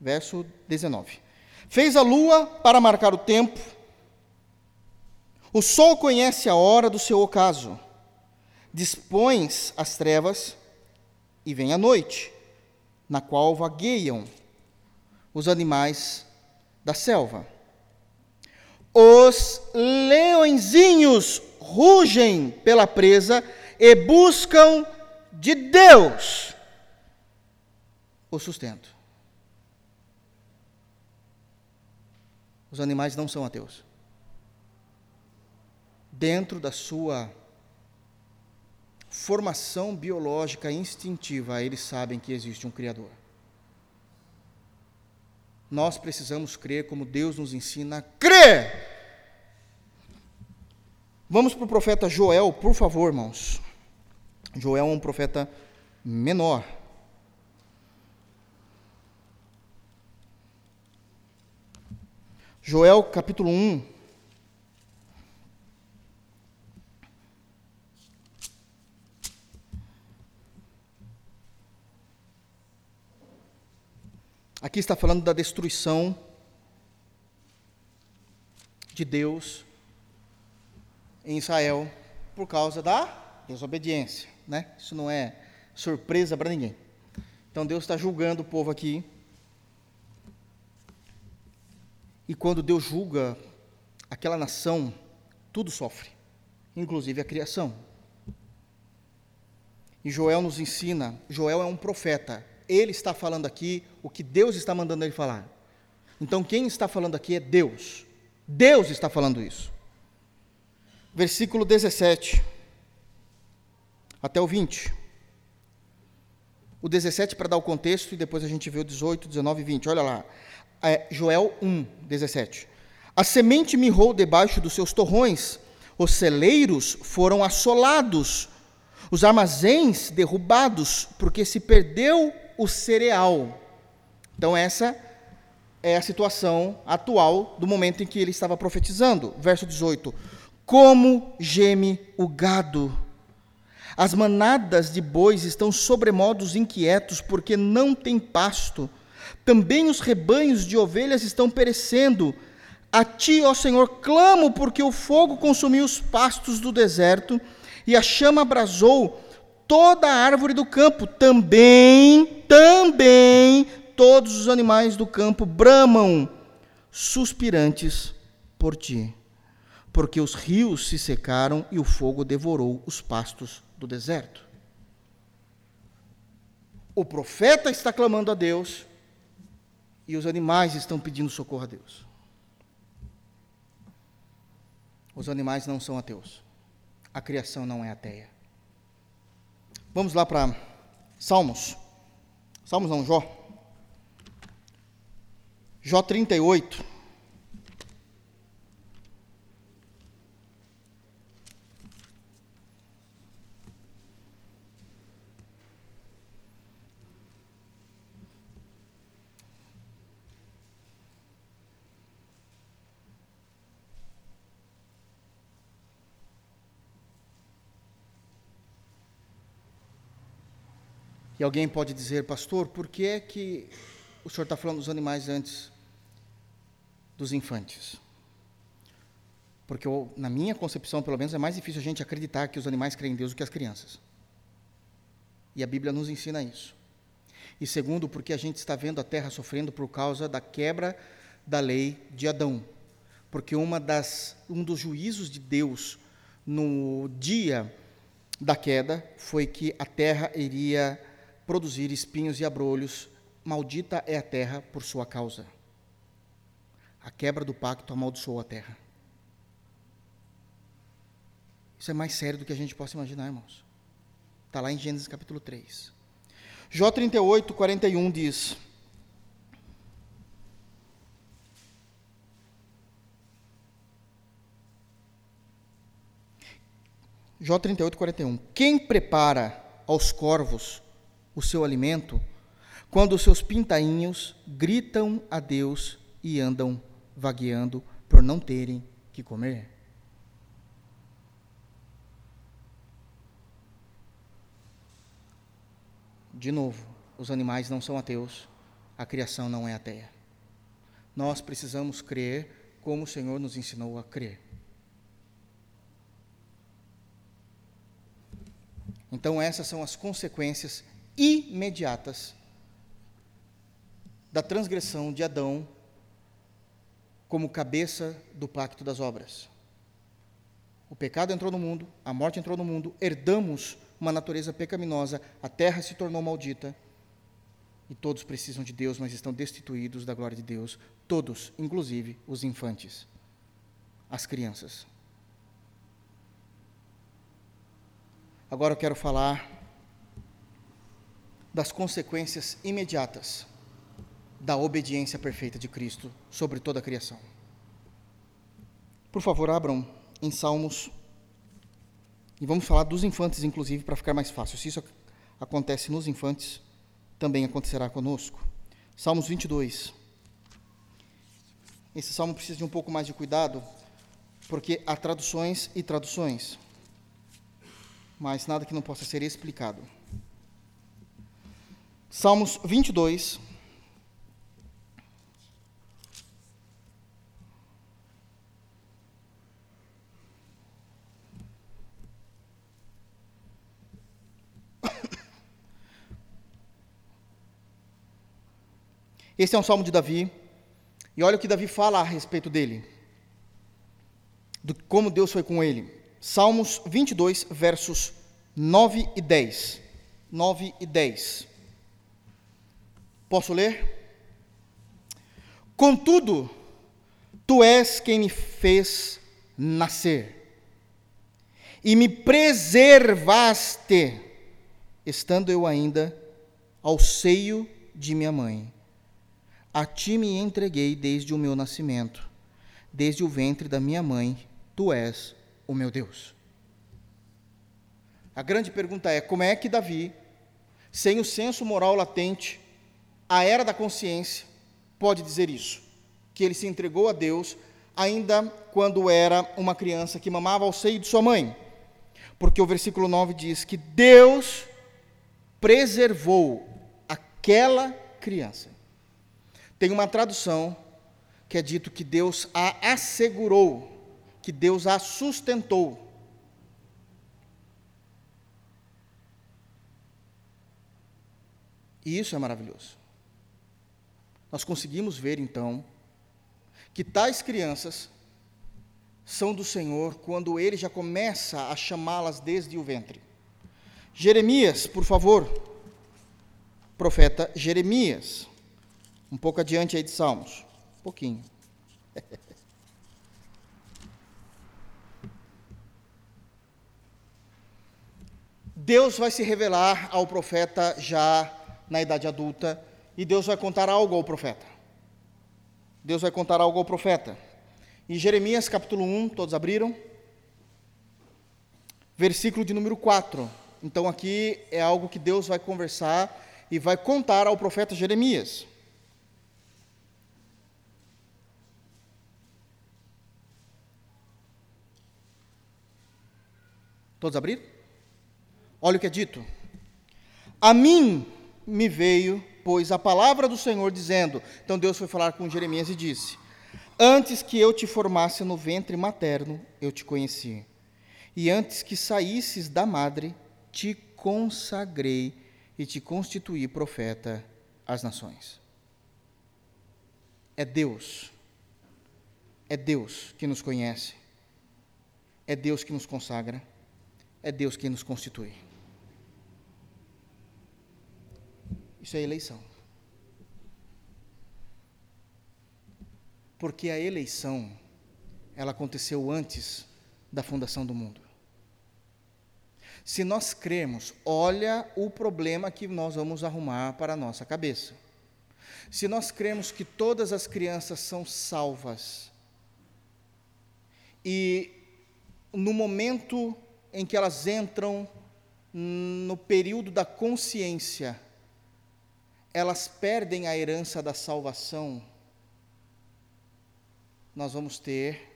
Verso 19: Fez a lua para marcar o tempo, o sol conhece a hora do seu ocaso, dispões as trevas e vem a noite, na qual vagueiam os animais da selva. Os leõezinhos rugem pela presa e buscam de Deus o sustento. Os animais não são ateus. Dentro da sua formação biológica instintiva, eles sabem que existe um Criador. Nós precisamos crer como Deus nos ensina a crer. Vamos para o profeta Joel, por favor, irmãos. Joel é um profeta menor. Joel capítulo 1. Aqui está falando da destruição de Deus em Israel por causa da desobediência, né? Isso não é surpresa para ninguém. Então Deus está julgando o povo aqui. E quando Deus julga aquela nação, tudo sofre, inclusive a criação. E Joel nos ensina, Joel é um profeta, ele está falando aqui o que Deus está mandando ele falar. Então quem está falando aqui é Deus. Deus está falando isso. Versículo 17 até o 20. O 17 para dar o contexto e depois a gente vê o 18, 19 e 20. Olha lá. É, Joel 1, 17. A semente mirrou debaixo dos seus torrões, os celeiros foram assolados, os armazéns derrubados, porque se perdeu o cereal. Então, essa é a situação atual do momento em que ele estava profetizando. Verso 18: Como geme o gado. As manadas de bois estão sobremodos inquietos, porque não tem pasto. Também os rebanhos de ovelhas estão perecendo. A ti, ó Senhor, clamo, porque o fogo consumiu os pastos do deserto e a chama abrasou toda a árvore do campo. Também, também todos os animais do campo bramam, suspirantes por ti, porque os rios se secaram e o fogo devorou os pastos do deserto. O profeta está clamando a Deus e os animais estão pedindo socorro a Deus. Os animais não são ateus. A criação não é ateia. Vamos lá para Salmos. Salmos não, Jó. Jó 38. Alguém pode dizer, pastor, por que é que o senhor está falando dos animais antes dos infantes? Porque, eu, na minha concepção, pelo menos, é mais difícil a gente acreditar que os animais creem em Deus do que as crianças. E a Bíblia nos ensina isso. E segundo, porque a gente está vendo a terra sofrendo por causa da quebra da lei de Adão. Porque uma das, um dos juízos de Deus no dia da queda foi que a terra iria produzir espinhos e abrolhos, maldita é a terra por sua causa. A quebra do pacto amaldiçoou a terra. Isso é mais sério do que a gente possa imaginar, irmãos. Está lá em Gênesis capítulo 3. Jó 38, 41 diz: Jó 38, 41. Quem prepara aos corvos o seu alimento, quando os seus pintainhos gritam a Deus e andam vagueando por não terem que comer? De novo, os animais não são ateus, a criação não é ateia. Nós precisamos crer como o Senhor nos ensinou a crer. Então, essas são as consequências imediatas da transgressão de Adão como cabeça do pacto das obras. O pecado entrou no mundo, a morte entrou no mundo, herdamos uma natureza pecaminosa, a terra se tornou maldita e todos precisam de Deus, mas estão destituídos da glória de Deus, todos, inclusive os infantes, as crianças. Agora eu quero falar das consequências imediatas da obediência perfeita de Cristo sobre toda a criação. Por favor, abram em Salmos e vamos falar dos infantes, inclusive, para ficar mais fácil. Se isso acontece nos infantes, também acontecerá conosco. Salmos 22. Esse salmo precisa de um pouco mais de cuidado, porque há traduções e traduções, mas nada que não possa ser explicado. Salmos 22. Esse é um salmo de Davi. E olha o que Davi fala a respeito dele. Do como Deus foi com ele. Salmos 22, versos 9 e 10. 9 e 10. Posso ler? Contudo, tu és quem me fez nascer e me preservaste, estando eu ainda ao seio de minha mãe. A ti me entreguei desde o meu nascimento, desde o ventre da minha mãe, tu és o meu Deus. A grande pergunta é: como é que Davi, sem o senso moral latente, a era da consciência, pode dizer isso? Que ele se entregou a Deus ainda quando era uma criança que mamava ao seio de sua mãe. Porque o versículo 9 diz que Deus preservou aquela criança. Tem uma tradução que é dito que Deus a assegurou, que Deus a sustentou. E isso é maravilhoso. Nós conseguimos ver então que tais crianças são do Senhor quando ele já começa a chamá-las desde o ventre. Jeremias, por favor, profeta Jeremias. Um pouco adiante aí de Salmos. Um pouquinho. Deus vai se revelar ao profeta já na idade adulta e Deus vai contar algo ao profeta. Deus vai contar algo ao profeta. Em Jeremias capítulo 1, todos abriram? Versículo de número 4. Então aqui é algo que Deus vai conversar e vai contar ao profeta Jeremias. Todos abriram? Olha o que é dito. A mim me veio, pois, a palavra do Senhor dizendo. Então Deus foi falar com Jeremias e disse: Antes que eu te formasse no ventre materno, eu te conheci. E antes que saísses da madre, te consagrei e te constituí profeta às nações. É Deus. É Deus que nos conhece. É Deus que nos consagra é Deus quem nos constitui. Isso é eleição. Porque a eleição, ela aconteceu antes da fundação do mundo. Se nós cremos, olha o problema que nós vamos arrumar para a nossa cabeça. Se nós cremos que todas as crianças são salvas, e no momento em que elas entram no período da consciência, elas perdem a herança da salvação, nós vamos ter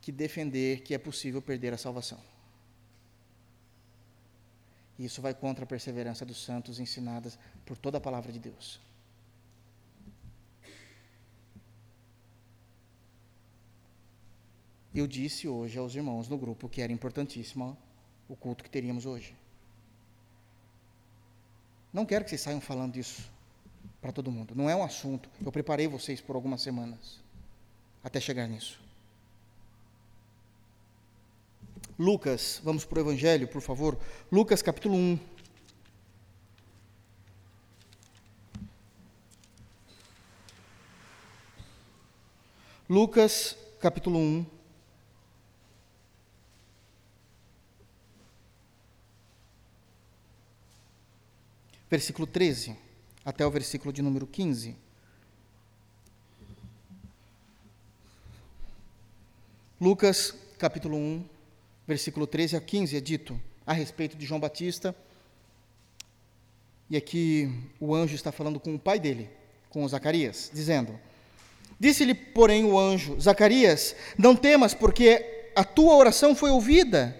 que defender que é possível perder a salvação. Isso vai contra a perseverança dos santos ensinadas por toda a palavra de Deus. Eu disse hoje aos irmãos no grupo que era importantíssimo o culto que teríamos hoje. Não quero que vocês saiam falando isso para todo mundo. Não é um assunto. Eu preparei vocês por algumas semanas até chegar nisso. Lucas, vamos para o Evangelho, por favor. Lucas capítulo 1. Lucas capítulo 1. versículo 13 até o versículo de número 15. Lucas, capítulo 1, versículo 13 a 15, é dito a respeito de João Batista. E aqui o anjo está falando com o pai dele, com Zacarias, dizendo: Disse-lhe, porém, o anjo: Zacarias, não temas, porque a tua oração foi ouvida,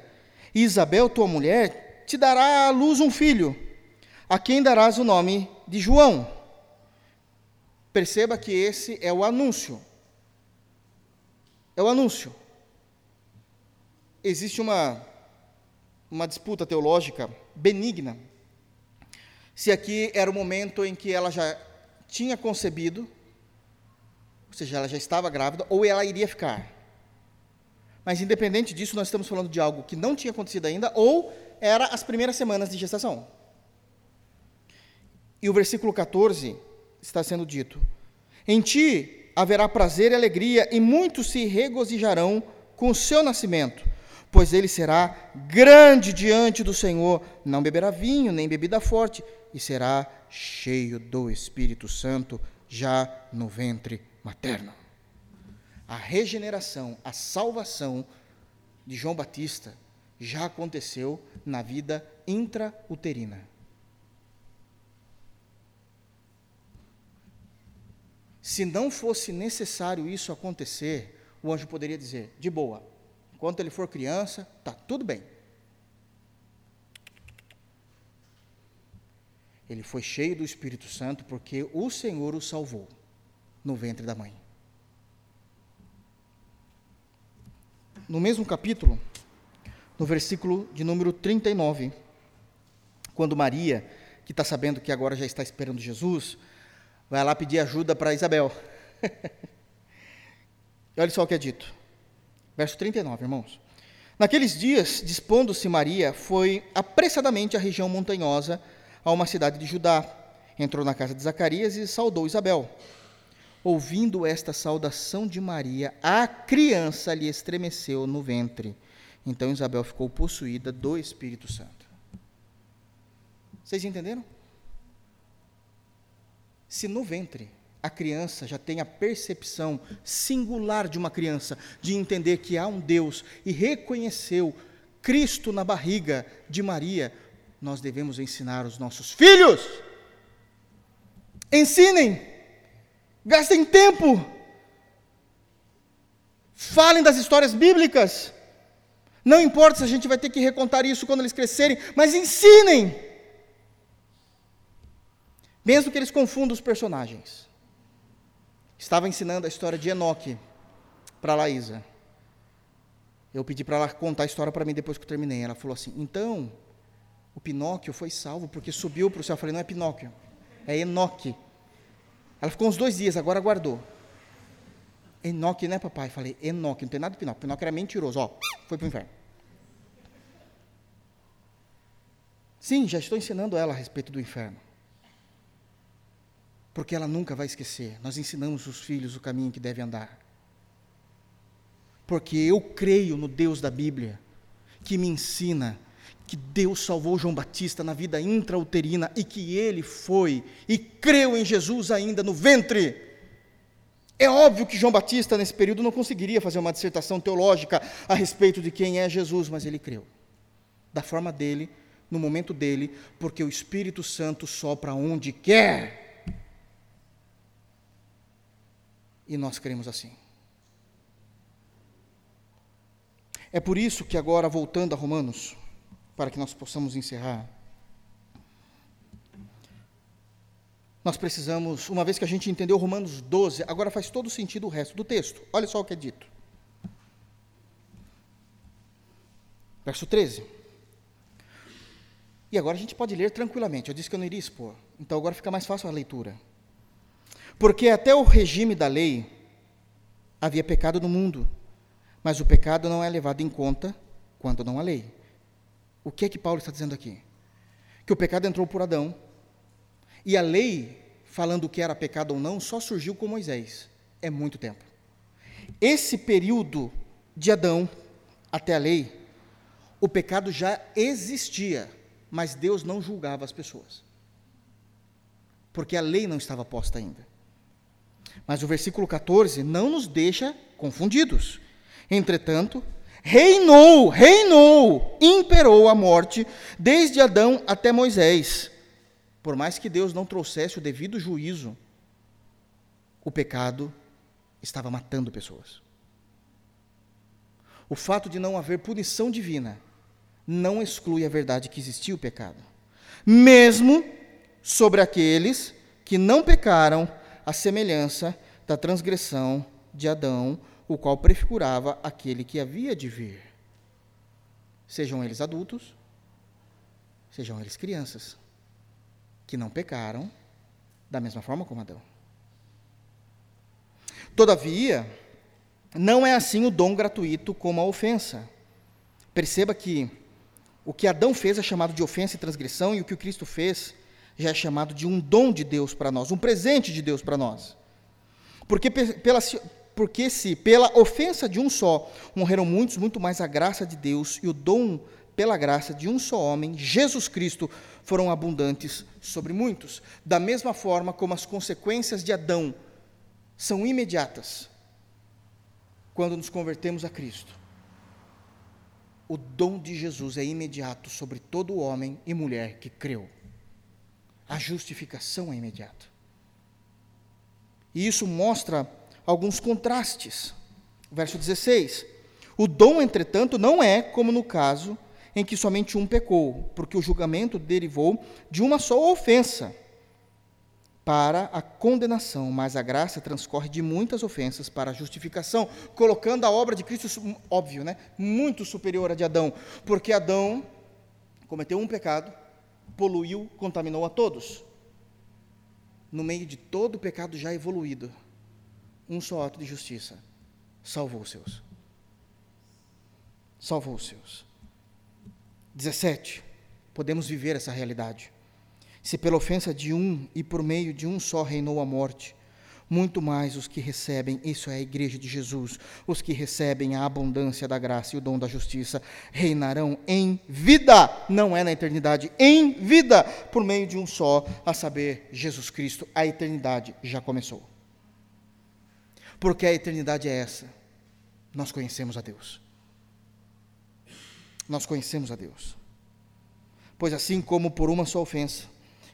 e Isabel, tua mulher, te dará à luz um filho a quem darás o nome de João. Perceba que esse é o anúncio. É o anúncio. Existe uma, uma disputa teológica benigna se aqui era o momento em que ela já tinha concebido, ou seja, ela já estava grávida, ou ela iria ficar. Mas independente disso, nós estamos falando de algo que não tinha acontecido ainda, ou era as primeiras semanas de gestação. E o versículo 14 está sendo dito: Em ti haverá prazer e alegria, e muitos se regozijarão com o seu nascimento, pois ele será grande diante do Senhor, não beberá vinho nem bebida forte, e será cheio do Espírito Santo já no ventre materno. A regeneração, a salvação de João Batista já aconteceu na vida intrauterina. Se não fosse necessário isso acontecer, o anjo poderia dizer: de boa, enquanto ele for criança, tá tudo bem. Ele foi cheio do Espírito Santo porque o Senhor o salvou no ventre da mãe. No mesmo capítulo, no versículo de número 39, quando Maria, que está sabendo que agora já está esperando Jesus, vai lá pedir ajuda para Isabel. Olha só o que é dito. Verso 39, irmãos. Naqueles dias, dispondo-se Maria, foi apressadamente à região montanhosa a uma cidade de Judá. Entrou na casa de Zacarias e saudou Isabel. Ouvindo esta saudação de Maria, a criança lhe estremeceu no ventre. Então Isabel ficou possuída do Espírito Santo. Vocês entenderam? Se no ventre a criança já tem a percepção singular de uma criança de entender que há um Deus e reconheceu Cristo na barriga de Maria, nós devemos ensinar os nossos filhos. Ensinem, gastem tempo, falem das histórias bíblicas. Não importa se a gente vai ter que recontar isso quando eles crescerem, mas ensinem. Mesmo que eles confundam os personagens. Estava ensinando a história de Enoque para Laísa. Eu pedi para ela contar a história para mim depois que eu terminei. Ela falou assim: então, o Pinóquio foi salvo porque subiu para o céu. Eu falei, não é Pinóquio, é Enoque. Ela ficou uns dois dias, agora guardou. Enoque, né, papai? Eu falei, Enoque, não tem nada de Pinóquio. Pinóquio era mentiroso, ó, foi para o inferno. Sim, já estou ensinando ela a respeito do inferno. Porque ela nunca vai esquecer. Nós ensinamos os filhos o caminho que deve andar. Porque eu creio no Deus da Bíblia, que me ensina que Deus salvou João Batista na vida intrauterina e que ele foi e creu em Jesus ainda no ventre. É óbvio que João Batista, nesse período, não conseguiria fazer uma dissertação teológica a respeito de quem é Jesus, mas ele creu. Da forma dele, no momento dele, porque o Espírito Santo sopra onde quer. E nós cremos assim. É por isso que agora, voltando a Romanos, para que nós possamos encerrar. Nós precisamos, uma vez que a gente entendeu Romanos 12, agora faz todo sentido o resto do texto. Olha só o que é dito. Verso 13. E agora a gente pode ler tranquilamente. Eu disse que eu não iria expor. Então agora fica mais fácil a leitura. Porque até o regime da lei havia pecado no mundo, mas o pecado não é levado em conta quando não há lei. O que é que Paulo está dizendo aqui? Que o pecado entrou por Adão. E a lei, falando o que era pecado ou não, só surgiu com Moisés. É muito tempo. Esse período de Adão até a lei, o pecado já existia, mas Deus não julgava as pessoas. Porque a lei não estava posta ainda. Mas o versículo 14 não nos deixa confundidos. Entretanto, reinou, reinou, imperou a morte, desde Adão até Moisés. Por mais que Deus não trouxesse o devido juízo, o pecado estava matando pessoas. O fato de não haver punição divina não exclui a verdade que existia o pecado. Mesmo sobre aqueles que não pecaram, a semelhança da transgressão de Adão, o qual prefigurava aquele que havia de vir. Sejam eles adultos, sejam eles crianças, que não pecaram, da mesma forma como Adão. Todavia, não é assim o dom gratuito como a ofensa. Perceba que o que Adão fez é chamado de ofensa e transgressão, e o que o Cristo fez já é chamado de um dom de Deus para nós, um presente de Deus para nós. Porque, pela, porque se pela ofensa de um só morreram muitos, muito mais a graça de Deus e o dom pela graça de um só homem, Jesus Cristo, foram abundantes sobre muitos. Da mesma forma como as consequências de Adão são imediatas quando nos convertemos a Cristo, o dom de Jesus é imediato sobre todo homem e mulher que creu. A justificação é imediata. E isso mostra alguns contrastes. Verso 16: O dom, entretanto, não é como no caso em que somente um pecou, porque o julgamento derivou de uma só ofensa para a condenação, mas a graça transcorre de muitas ofensas para a justificação, colocando a obra de Cristo, óbvio, né, muito superior à de Adão, porque Adão cometeu um pecado, poluiu, contaminou a todos. No meio de todo o pecado já evoluído, um só ato de justiça salvou os seus. Salvou os seus. 17. Podemos viver essa realidade. Se pela ofensa de um e por meio de um só reinou a morte, muito mais os que recebem, isso é a igreja de Jesus, os que recebem a abundância da graça e o dom da justiça, reinarão em vida, não é na eternidade, em vida, por meio de um só, a saber, Jesus Cristo. A eternidade já começou. Porque a eternidade é essa. Nós conhecemos a Deus nós conhecemos a Deus. Pois assim como por uma só ofensa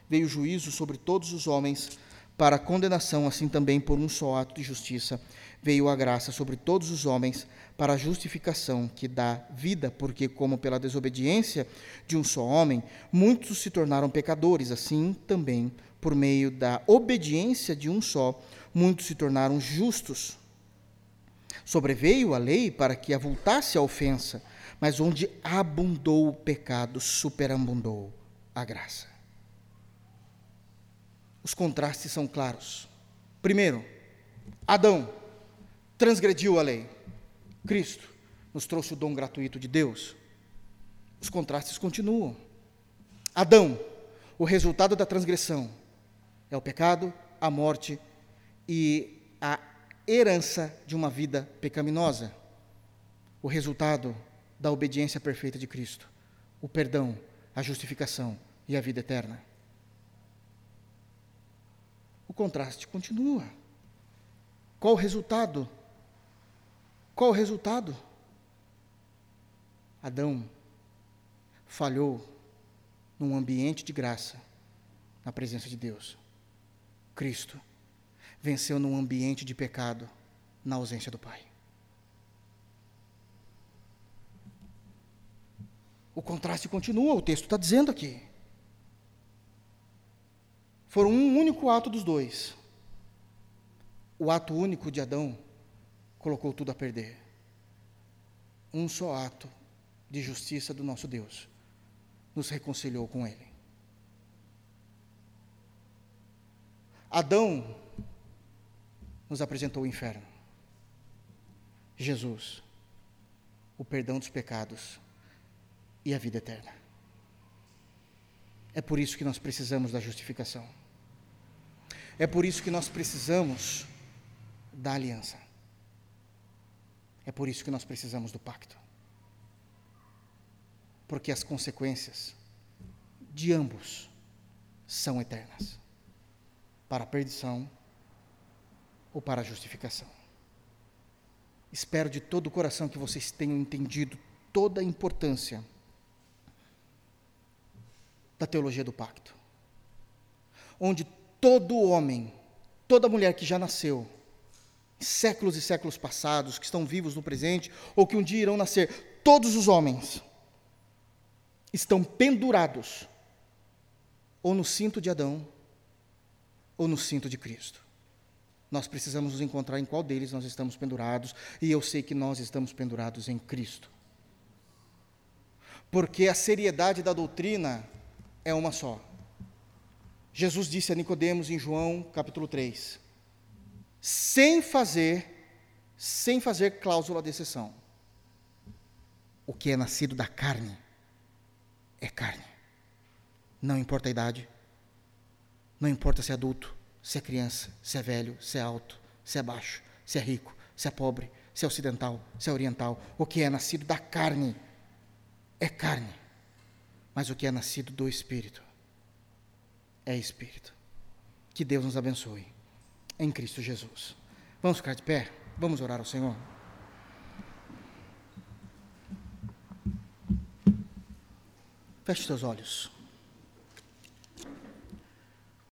veio juízo sobre todos os homens para a condenação, assim também por um só ato de justiça veio a graça sobre todos os homens para a justificação que dá vida, porque como pela desobediência de um só homem muitos se tornaram pecadores, assim também por meio da obediência de um só muitos se tornaram justos. Sobreveio a lei para que avultasse a ofensa, mas onde abundou o pecado, superabundou a graça. Os contrastes são claros. Primeiro, Adão transgrediu a lei. Cristo nos trouxe o dom gratuito de Deus. Os contrastes continuam. Adão, o resultado da transgressão é o pecado, a morte e a herança de uma vida pecaminosa. O resultado da obediência perfeita de Cristo, o perdão, a justificação e a vida eterna. O contraste continua. Qual o resultado? Qual o resultado? Adão falhou num ambiente de graça, na presença de Deus. Cristo venceu num ambiente de pecado, na ausência do Pai. O contraste continua, o texto está dizendo aqui. Foram um único ato dos dois. O ato único de Adão colocou tudo a perder. Um só ato de justiça do nosso Deus nos reconciliou com Ele. Adão nos apresentou o inferno. Jesus, o perdão dos pecados e a vida eterna. É por isso que nós precisamos da justificação. É por isso que nós precisamos da aliança. É por isso que nós precisamos do pacto. Porque as consequências de ambos são eternas para a perdição ou para a justificação. Espero de todo o coração que vocês tenham entendido toda a importância da teologia do pacto. Onde todo homem, toda mulher que já nasceu, séculos e séculos passados, que estão vivos no presente, ou que um dia irão nascer, todos os homens estão pendurados ou no cinto de Adão ou no cinto de Cristo. Nós precisamos nos encontrar em qual deles nós estamos pendurados, e eu sei que nós estamos pendurados em Cristo. Porque a seriedade da doutrina é uma só. Jesus disse a Nicodemos em João capítulo 3, sem fazer, sem fazer cláusula de exceção. O que é nascido da carne é carne. Não importa a idade, não importa se é adulto, se é criança, se é velho, se é alto, se é baixo, se é rico, se é pobre, se é ocidental, se é oriental. O que é nascido da carne é carne. Mas o que é nascido do Espírito é Espírito. Que Deus nos abençoe. Em Cristo Jesus. Vamos ficar de pé? Vamos orar ao Senhor? Feche seus olhos.